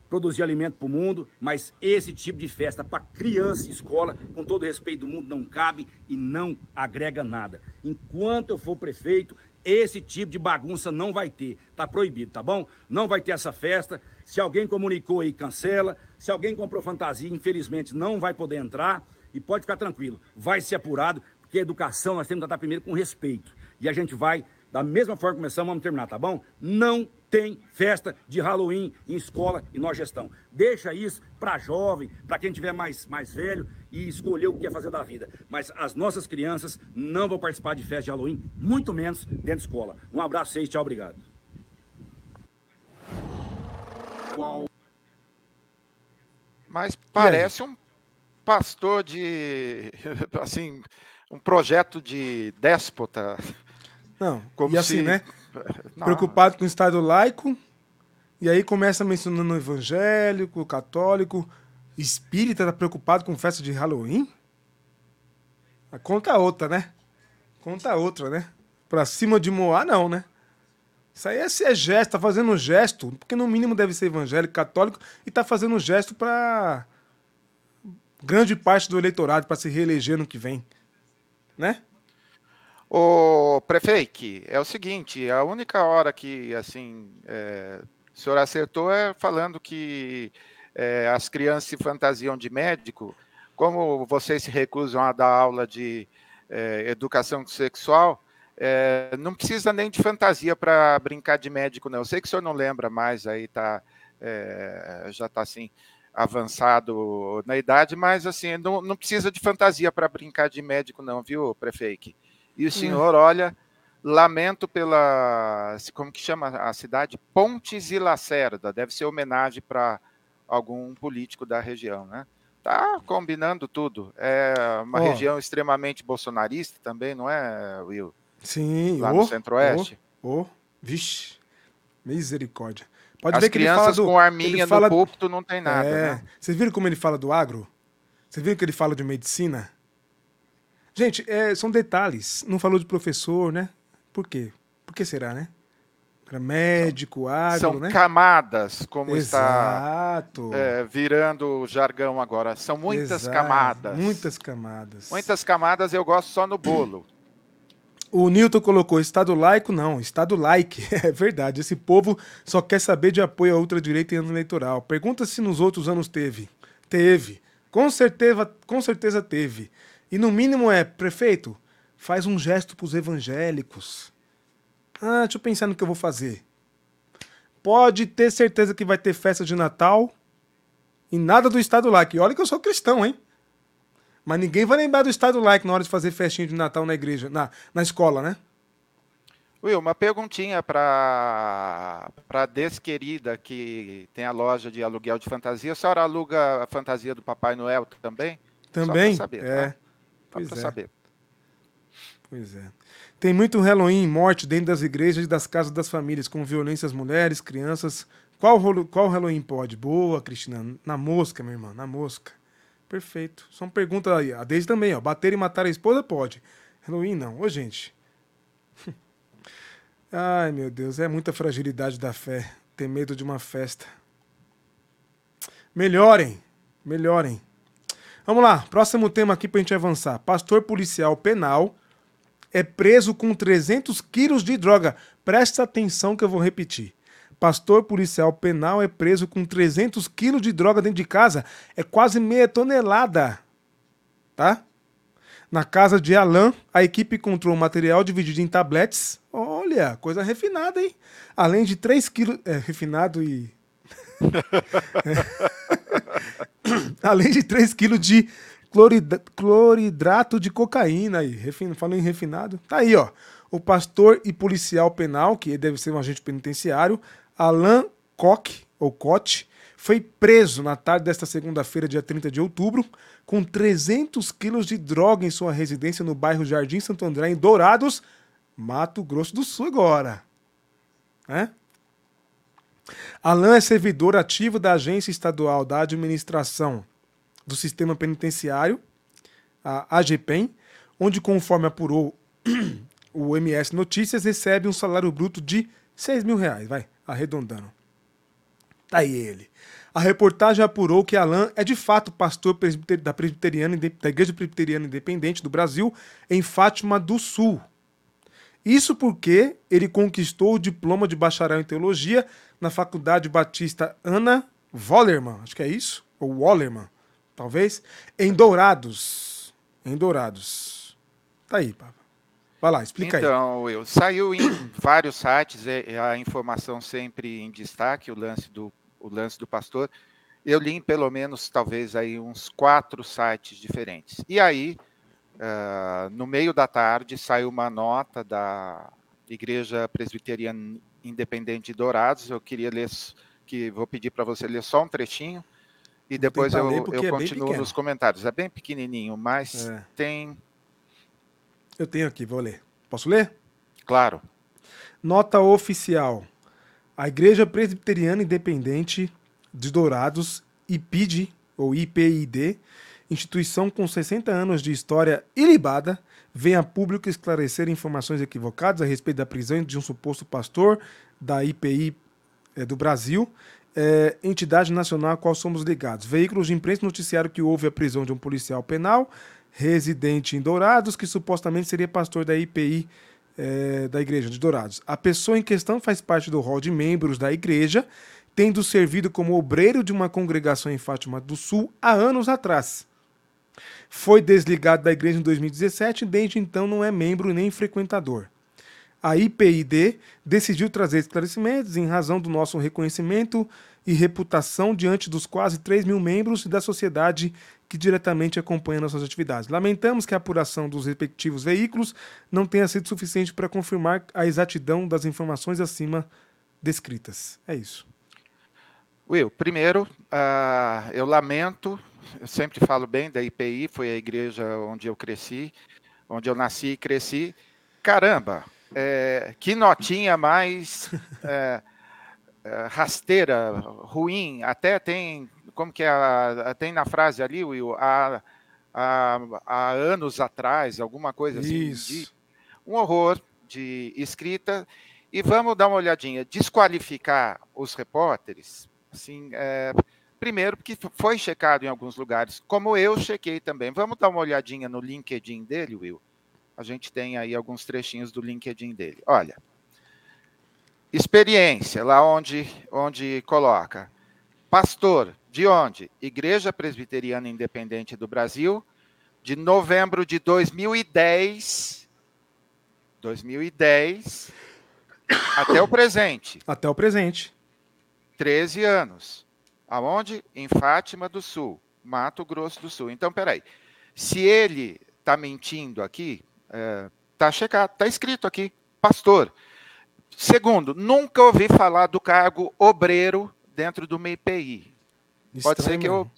produzir alimento para o mundo, mas esse tipo de festa para criança e escola, com todo o respeito do mundo, não cabe e não agrega nada. Enquanto eu for prefeito, esse tipo de bagunça não vai ter. Está proibido, tá bom? Não vai ter essa festa. Se alguém comunicou aí, cancela. Se alguém comprou fantasia, infelizmente não vai poder entrar. E pode ficar tranquilo, vai ser apurado, porque a educação nós temos que tratar primeiro com respeito. E a gente vai, da mesma forma que começamos, vamos terminar, tá bom? Não tem festa de Halloween em escola e nós gestão. Deixa isso para jovem, para quem tiver mais, mais velho e escolher o que quer fazer da vida. Mas as nossas crianças não vão participar de festa de Halloween, muito menos dentro de escola. Um abraço a vocês, tchau, obrigado. Mas parece um pastor de [LAUGHS] assim, um projeto de déspota. Não, como e assim, se... né? [LAUGHS] Não. Preocupado com o Estado laico E aí começa mencionando o evangélico, o católico. Espírita tá preocupado com festa de Halloween? Conta outra, né? Conta outra, né? Pra cima de Moá, não, né? Isso aí é ser gesto, tá fazendo um gesto, porque no mínimo deve ser evangélico, católico, e tá fazendo um gesto para grande parte do eleitorado para se reeleger no que vem. Né? O prefeito, é o seguinte, a única hora que assim é, o senhor acertou é falando que é, as crianças se fantasiam de médico, como vocês se recusam a dar aula de é, educação sexual, é, não precisa nem de fantasia para brincar de médico, não. Eu sei que o senhor não lembra mais, aí tá, é, já está assim avançado na idade, mas assim não, não precisa de fantasia para brincar de médico, não, viu, prefeito? E o hum. senhor, hum. olha, lamento pela, como que chama a cidade? Pontes e Lacerda, deve ser homenagem para algum político da região, né? Tá combinando tudo. É uma oh. região extremamente bolsonarista também, não é, Will? Sim, lá oh, no Centro-Oeste. Oh, oh, vixe, misericórdia. Pode As ver que crianças ele fala do, com arminha fala, no púlpito não tem nada, é, né? Vocês viram como ele fala do agro? Vocês viram que ele fala de medicina? Gente, é, são detalhes. Não falou de professor, né? Por quê? Por que será, né? Para médico, agro, São né? camadas, como Exato. está é, virando jargão agora. São muitas Exato. camadas. Muitas camadas. Muitas camadas eu gosto só no bolo. O Newton colocou Estado laico, não, Estado like. [LAUGHS] É verdade, esse povo só quer saber de apoio à ultradireita em ano eleitoral. Pergunta se nos outros anos teve. Teve. Com certeza, com certeza teve. E no mínimo é, prefeito, faz um gesto para os evangélicos. Ah, deixa eu pensar no que eu vou fazer. Pode ter certeza que vai ter festa de Natal e nada do Estado like. Olha que eu sou cristão, hein? Mas ninguém vai lembrar do Estado laico na hora de fazer festinha de Natal na igreja, na, na escola, né? Will, uma perguntinha para a desquerida que tem a loja de aluguel de fantasia. A senhora aluga a fantasia do Papai Noel também? Também? Só saber, é. Tá? Pois é. saber. Pois é. Tem muito Halloween morte dentro das igrejas e das casas das famílias, com violência às mulheres, crianças. Qual, qual Halloween pode? Boa, Cristina. Na mosca, minha irmã, na mosca. Perfeito. Só uma pergunta aí. A Deise também, ó. Bater e matar a esposa pode. Halloween não. Ô, gente. [LAUGHS] Ai, meu Deus. É muita fragilidade da fé. Ter medo de uma festa. Melhorem. Melhorem. Vamos lá. Próximo tema aqui pra gente avançar. Pastor policial penal é preso com 300 quilos de droga. Presta atenção que eu vou repetir. Pastor policial penal é preso com 300 quilos de droga dentro de casa. É quase meia tonelada. Tá? Na casa de Alain, a equipe encontrou material dividido em tabletes. Olha, coisa refinada, hein? Além de 3 quilos. É, refinado e. [LAUGHS] Além de 3 quilos de cloridrato de cocaína. Aí, refin... Falando em refinado. Tá aí, ó. O pastor e policial penal, que deve ser um agente penitenciário, Alain Koch, ou Koch, foi preso na tarde desta segunda-feira, dia 30 de outubro, com 300 quilos de droga em sua residência no bairro Jardim Santo André, em Dourados, Mato Grosso do Sul agora. É? Alain é servidor ativo da Agência Estadual da Administração do Sistema Penitenciário, a AGPEM, onde, conforme apurou [CLEARS THROAT] o MS Notícias, recebe um salário bruto de 6 mil reais. Vai arredondando. Tá aí ele. A reportagem apurou que Alain é de fato pastor da, presbiteriana, da Igreja Presbiteriana Independente do Brasil, em Fátima do Sul. Isso porque ele conquistou o diploma de bacharel em teologia na Faculdade Batista Ana Wallerman, acho que é isso, ou Wallerman, talvez, em Dourados. Em Dourados. Tá aí, Papa. Vai lá, explica então, aí. Então, saiu em vários sites é, é, a informação sempre em destaque, o lance do, o lance do pastor. Eu li em pelo menos, talvez, aí uns quatro sites diferentes. E aí, uh, no meio da tarde, saiu uma nota da Igreja Presbiteriana Independente de Dourados. Eu queria ler, que vou pedir para você ler só um trechinho e depois eu, eu é continuo nos comentários. É bem pequenininho, mas é. tem eu tenho aqui, vou ler. Posso ler? Claro. Nota oficial. A Igreja Presbiteriana Independente de Dourados, IPID, ou IPID, instituição com 60 anos de história ilibada, vem a público esclarecer informações equivocadas a respeito da prisão de um suposto pastor da IPI é, eh, do Brasil, é, entidade nacional a qual somos ligados. Veículos de imprensa noticiaram que houve a prisão de um policial penal residente em Dourados, que supostamente seria pastor da IPI é, da Igreja de Dourados. A pessoa em questão faz parte do rol de membros da igreja, tendo servido como obreiro de uma congregação em Fátima do Sul há anos atrás. Foi desligado da igreja em 2017 e desde então não é membro nem frequentador. A IPID decidiu trazer esclarecimentos em razão do nosso reconhecimento e reputação diante dos quase 3 mil membros da sociedade que diretamente acompanha nossas atividades. Lamentamos que a apuração dos respectivos veículos não tenha sido suficiente para confirmar a exatidão das informações acima descritas. É isso. Will, primeiro, uh, eu lamento, eu sempre falo bem da IPI, foi a igreja onde eu cresci, onde eu nasci e cresci. Caramba, é, que notinha mais [LAUGHS] é, rasteira, ruim, até tem, como que é, tem na frase ali, Will, há, há, há anos atrás, alguma coisa assim, de, um horror de escrita, e vamos dar uma olhadinha, desqualificar os repórteres, Assim, é, primeiro, porque foi checado em alguns lugares, como eu chequei também. Vamos dar uma olhadinha no LinkedIn dele, Will? A gente tem aí alguns trechinhos do LinkedIn dele. Olha, experiência, lá onde, onde coloca. Pastor, de onde? Igreja Presbiteriana Independente do Brasil, de novembro de 2010. 2010 até o presente. Até o presente. 13 anos. Aonde? Em Fátima do Sul, Mato Grosso do Sul. Então, peraí. Se ele está mentindo aqui, está é, checado, está escrito aqui, pastor. Segundo, nunca ouvi falar do cargo obreiro dentro do MIPI. Pode ser que eu,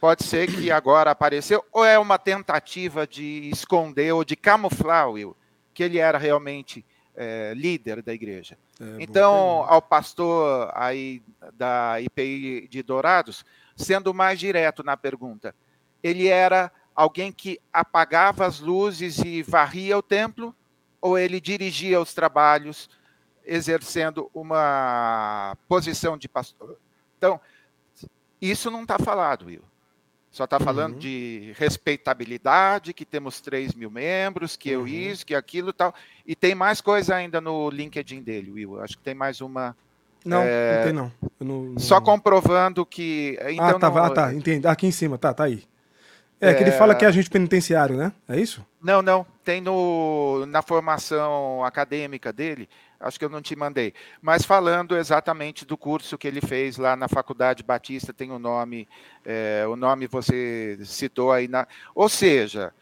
pode ser que agora apareceu, ou é uma tentativa de esconder ou de camuflar, Will, que ele era realmente é, líder da igreja. É, então, ao pastor aí da IPI de Dourados, sendo mais direto na pergunta, ele era alguém que apagava as luzes e varria o templo, ou ele dirigia os trabalhos, exercendo uma posição de pastor? Então, isso não está falado, Will. Só está falando uhum. de respeitabilidade, que temos 3 mil membros, que uhum. eu isso, que aquilo tal. E tem mais coisa ainda no LinkedIn dele, Will. Acho que tem mais uma. Não, é... não tem não. não, não... Só comprovando que. Então, ah, tá, não... ah, tá, entendi. Aqui em cima, tá, tá aí. É, é, que ele fala que é agente penitenciário, né? É isso? Não, não. Tem no, na formação acadêmica dele, acho que eu não te mandei, mas falando exatamente do curso que ele fez lá na Faculdade Batista, tem o nome, é, o nome você citou aí. Na, ou seja,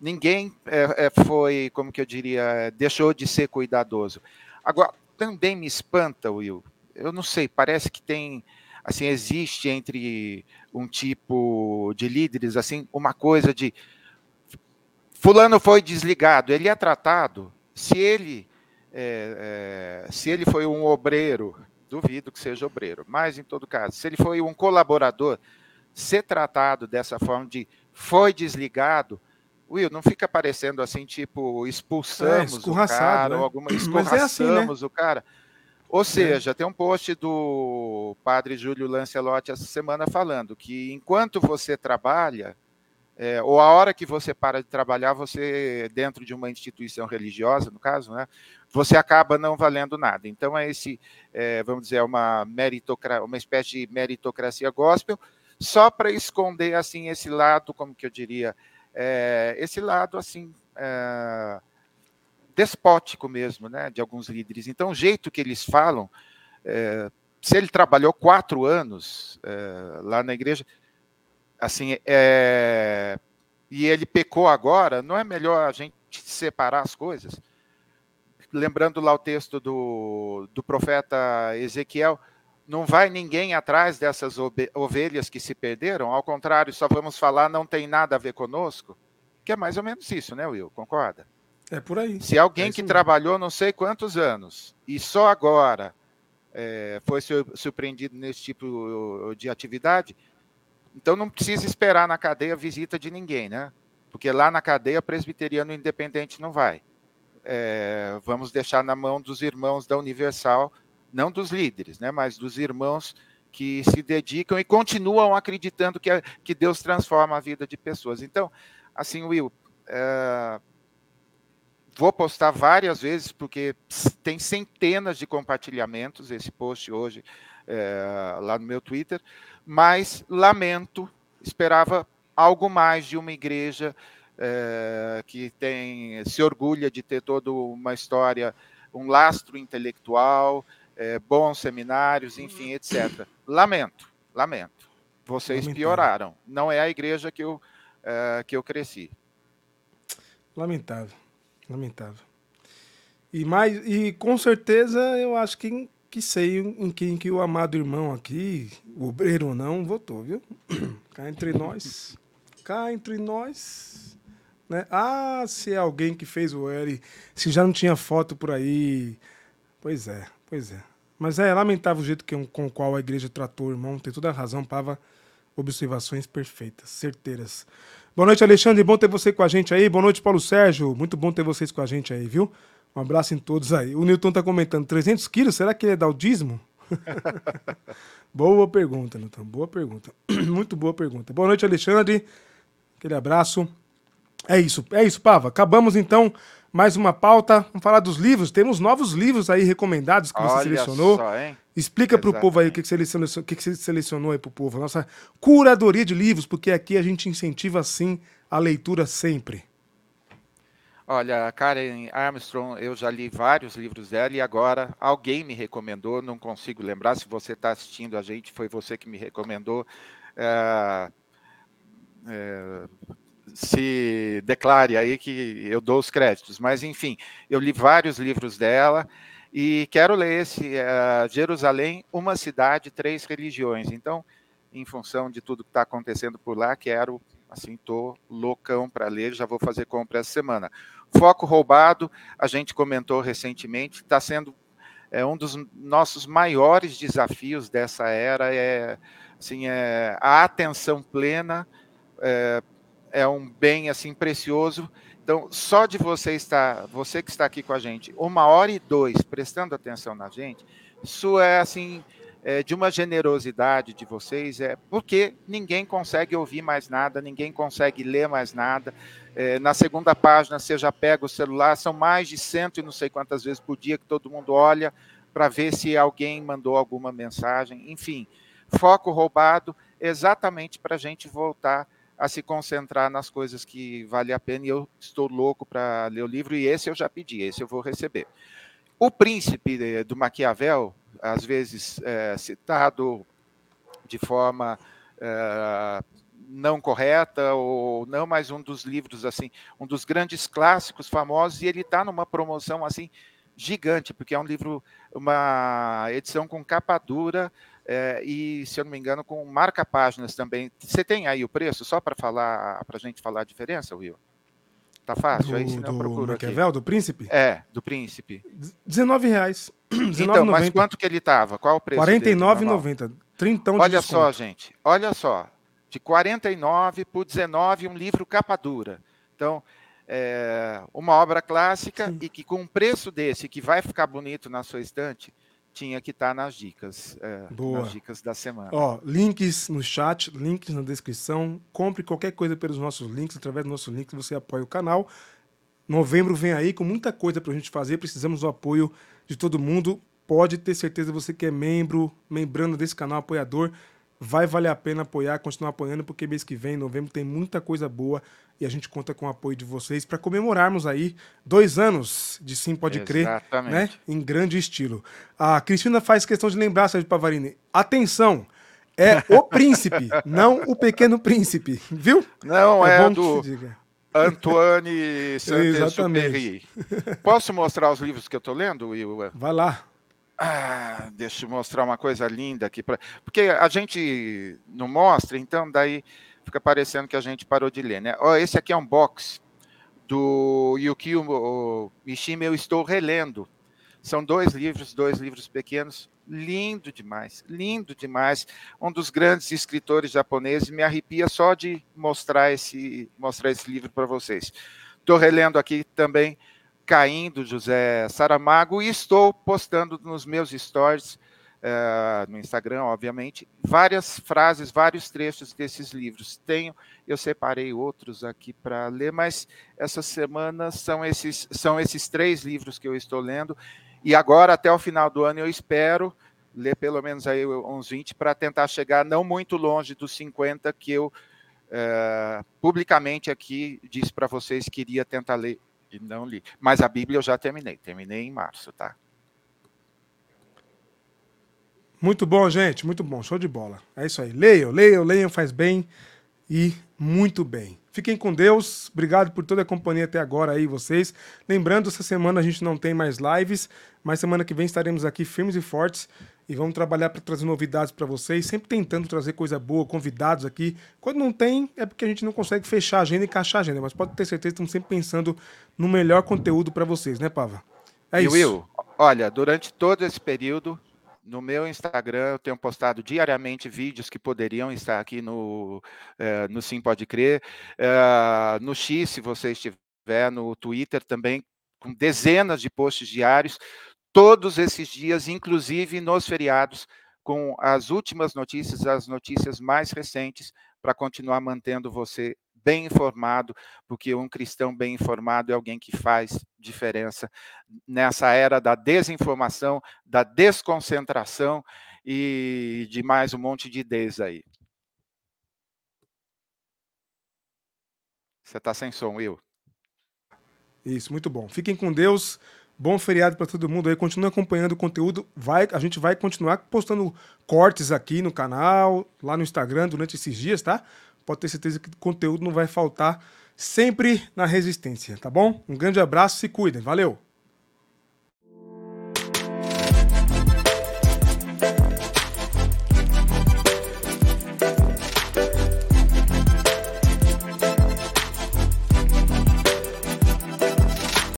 ninguém é foi, como que eu diria, deixou de ser cuidadoso. Agora, também me espanta, Will, eu não sei, parece que tem assim existe entre um tipo de líderes assim uma coisa de fulano foi desligado ele é tratado se ele é, é, se ele foi um obreiro duvido que seja obreiro mas em todo caso se ele foi um colaborador ser tratado dessa forma de foi desligado Will, não fica parecendo assim, tipo, expulsamos é, o cara, né? ou alguma escorraçamos é assim, né? o cara. Ou seja, é. tem um post do padre Júlio Lancelotti essa semana falando que enquanto você trabalha, é, ou a hora que você para de trabalhar, você, dentro de uma instituição religiosa, no caso, né, você acaba não valendo nada. Então, é esse, é, vamos dizer, uma, meritocracia, uma espécie de meritocracia gospel, só para esconder, assim, esse lado, como que eu diria, é, esse lado, assim, é, despótico mesmo, né, de alguns líderes. Então, o jeito que eles falam, é, se ele trabalhou quatro anos é, lá na igreja, assim, é, e ele pecou agora, não é melhor a gente separar as coisas? Lembrando lá o texto do, do profeta Ezequiel, não vai ninguém atrás dessas ovelhas que se perderam, ao contrário, só vamos falar, não tem nada a ver conosco, que é mais ou menos isso, né, Will? Concorda? É por aí. Se alguém é que trabalhou não sei quantos anos e só agora é, foi surpreendido nesse tipo de atividade. Então não precisa esperar na cadeia visita de ninguém, né? Porque lá na cadeia presbiteriano independente não vai. É, vamos deixar na mão dos irmãos da Universal, não dos líderes, né? Mas dos irmãos que se dedicam e continuam acreditando que, que Deus transforma a vida de pessoas. Então, assim, Will, é, vou postar várias vezes, porque tem centenas de compartilhamentos esse post hoje é, lá no meu Twitter, mas lamento, esperava algo mais de uma igreja é, que tem se orgulha de ter toda uma história, um lastro intelectual, é, bons seminários, enfim, etc. Lamento, lamento. Vocês Lamentável. pioraram. Não é a igreja que eu, que eu cresci. Lamentável. Lamentável. E mais e com certeza eu acho que que sei em quem que o amado irmão aqui, obreiro ou não, votou, viu? [CLEARS THROAT] Cá entre nós, cá entre nós, né? Ah, se é alguém que fez o L, se já não tinha foto por aí, pois é, pois é. Mas é lamentável o jeito que, com o qual a igreja tratou o irmão, tem toda a razão, Pava, observações perfeitas, certeiras. Boa noite, Alexandre. Bom ter você com a gente aí. Boa noite, Paulo Sérgio. Muito bom ter vocês com a gente aí, viu? Um abraço em todos aí. O Newton tá comentando: 300 quilos? Será que ele é daudismo? [LAUGHS] boa pergunta, Newton. Boa pergunta. [CLEARS THROAT] Muito boa pergunta. Boa noite, Alexandre. Aquele abraço. É isso, é isso, Pava. Acabamos então mais uma pauta. Vamos falar dos livros. Temos novos livros aí recomendados que Olha você selecionou. Só, hein? Explica para o povo aí o que, que, você selecionou, que, que você selecionou aí para o povo. Nossa curadoria de livros, porque aqui a gente incentiva sim a leitura sempre. Olha, Karen Armstrong, eu já li vários livros dela e agora alguém me recomendou, não consigo lembrar se você está assistindo a gente, foi você que me recomendou. É, é, se declare aí que eu dou os créditos, mas enfim, eu li vários livros dela e quero ler esse uh, Jerusalém, uma cidade, três religiões. Então, em função de tudo que está acontecendo por lá, quero, assim, tô loucão para ler, já vou fazer compra essa semana. Foco roubado, a gente comentou recentemente, está sendo é, um dos nossos maiores desafios dessa era, é, assim, é a atenção plena, é, é um bem assim precioso então, só de você estar, você que está aqui com a gente, uma hora e dois prestando atenção na gente, isso é assim é, de uma generosidade de vocês, é porque ninguém consegue ouvir mais nada, ninguém consegue ler mais nada. É, na segunda página, você já pega o celular, são mais de cento e não sei quantas vezes por dia que todo mundo olha para ver se alguém mandou alguma mensagem. Enfim, foco roubado exatamente para a gente voltar a se concentrar nas coisas que vale a pena e eu estou louco para ler o livro e esse eu já pedi, esse eu vou receber. O Príncipe do Maquiavel, às vezes é, citado de forma é, não correta ou não, mas um dos livros assim, um dos grandes clássicos famosos e ele está numa promoção assim gigante porque é um livro, uma edição com capa dura é, e, se eu não me engano, com marca-páginas também. Você tem aí o preço, só para falar, para a gente falar a diferença, Will? Tá fácil? Do, aí se não procuro Maquiavel, do Príncipe? É, do Príncipe. 19 reais. [CLEARS THROAT] então, mas quanto que ele tava? Qual o preço 49,90. Trintão de Olha desconto. só, gente. Olha só. De 49 por 19, um livro capa dura. Então, é uma obra clássica Sim. e que com um preço desse, que vai ficar bonito na sua estante, tinha que estar tá nas dicas, é, Boa. nas dicas da semana. Ó, links no chat, links na descrição. Compre qualquer coisa pelos nossos links, através dos nossos links você apoia o canal. Novembro vem aí com muita coisa para a gente fazer, precisamos do apoio de todo mundo. Pode ter certeza, você que é membro, membrando desse canal, apoiador, vai valer a pena apoiar, continuar apoiando, porque mês que vem, novembro, tem muita coisa boa e a gente conta com o apoio de vocês para comemorarmos aí dois anos de Sim Pode Crer, né? Em grande estilo. A Cristina faz questão de lembrar, Sérgio Pavarini, atenção, é o príncipe, [LAUGHS] não o pequeno príncipe, viu? Não, é, é do Antoine [LAUGHS] Saint-Exupéry. Posso mostrar os livros que eu estou lendo, Will? Vai lá. Ah, deixa eu mostrar uma coisa linda aqui. Pra... Porque a gente não mostra, então daí fica parecendo que a gente parou de ler, né? Ó, esse aqui é um box do Yukio Mishima, eu estou relendo. São dois livros, dois livros pequenos, lindo demais, lindo demais. Um dos grandes escritores japoneses, me arrepia só de mostrar esse, mostrar esse livro para vocês. Estou relendo aqui também Caindo, José Saramago, e estou postando nos meus stories, uh, no Instagram, obviamente, várias frases, vários trechos desses livros. Tenho, eu separei outros aqui para ler, mas essa semana são esses, são esses três livros que eu estou lendo, e agora, até o final do ano, eu espero ler pelo menos aí uns 20 para tentar chegar não muito longe dos 50 que eu uh, publicamente aqui disse para vocês que iria tentar ler e não li. Mas a Bíblia eu já terminei, terminei em março, tá? Muito bom, gente, muito bom, show de bola. É isso aí. Leiam, leiam, leiam, faz bem e muito bem. Fiquem com Deus. Obrigado por toda a companhia até agora aí, vocês. Lembrando, essa semana a gente não tem mais lives, mas semana que vem estaremos aqui firmes e fortes e vamos trabalhar para trazer novidades para vocês, sempre tentando trazer coisa boa, convidados aqui. Quando não tem, é porque a gente não consegue fechar a agenda e encaixar a agenda, mas pode ter certeza que estamos sempre pensando no melhor conteúdo para vocês, né, Pava? É e isso. Will, olha, durante todo esse período, no meu Instagram, eu tenho postado diariamente vídeos que poderiam estar aqui no, é, no Sim Pode Crer. É, no X, se você estiver, no Twitter também, com dezenas de posts diários, todos esses dias, inclusive nos feriados, com as últimas notícias, as notícias mais recentes, para continuar mantendo você bem informado, porque um cristão bem informado é alguém que faz diferença nessa era da desinformação, da desconcentração e de mais um monte de ideias aí. Você está sem som, Will. Isso, muito bom. Fiquem com Deus. Bom feriado para todo mundo aí. Continue acompanhando o conteúdo. Vai, a gente vai continuar postando cortes aqui no canal, lá no Instagram durante esses dias, tá? pode ter certeza que o conteúdo não vai faltar sempre na resistência, tá bom? Um grande abraço, se cuidem, valeu!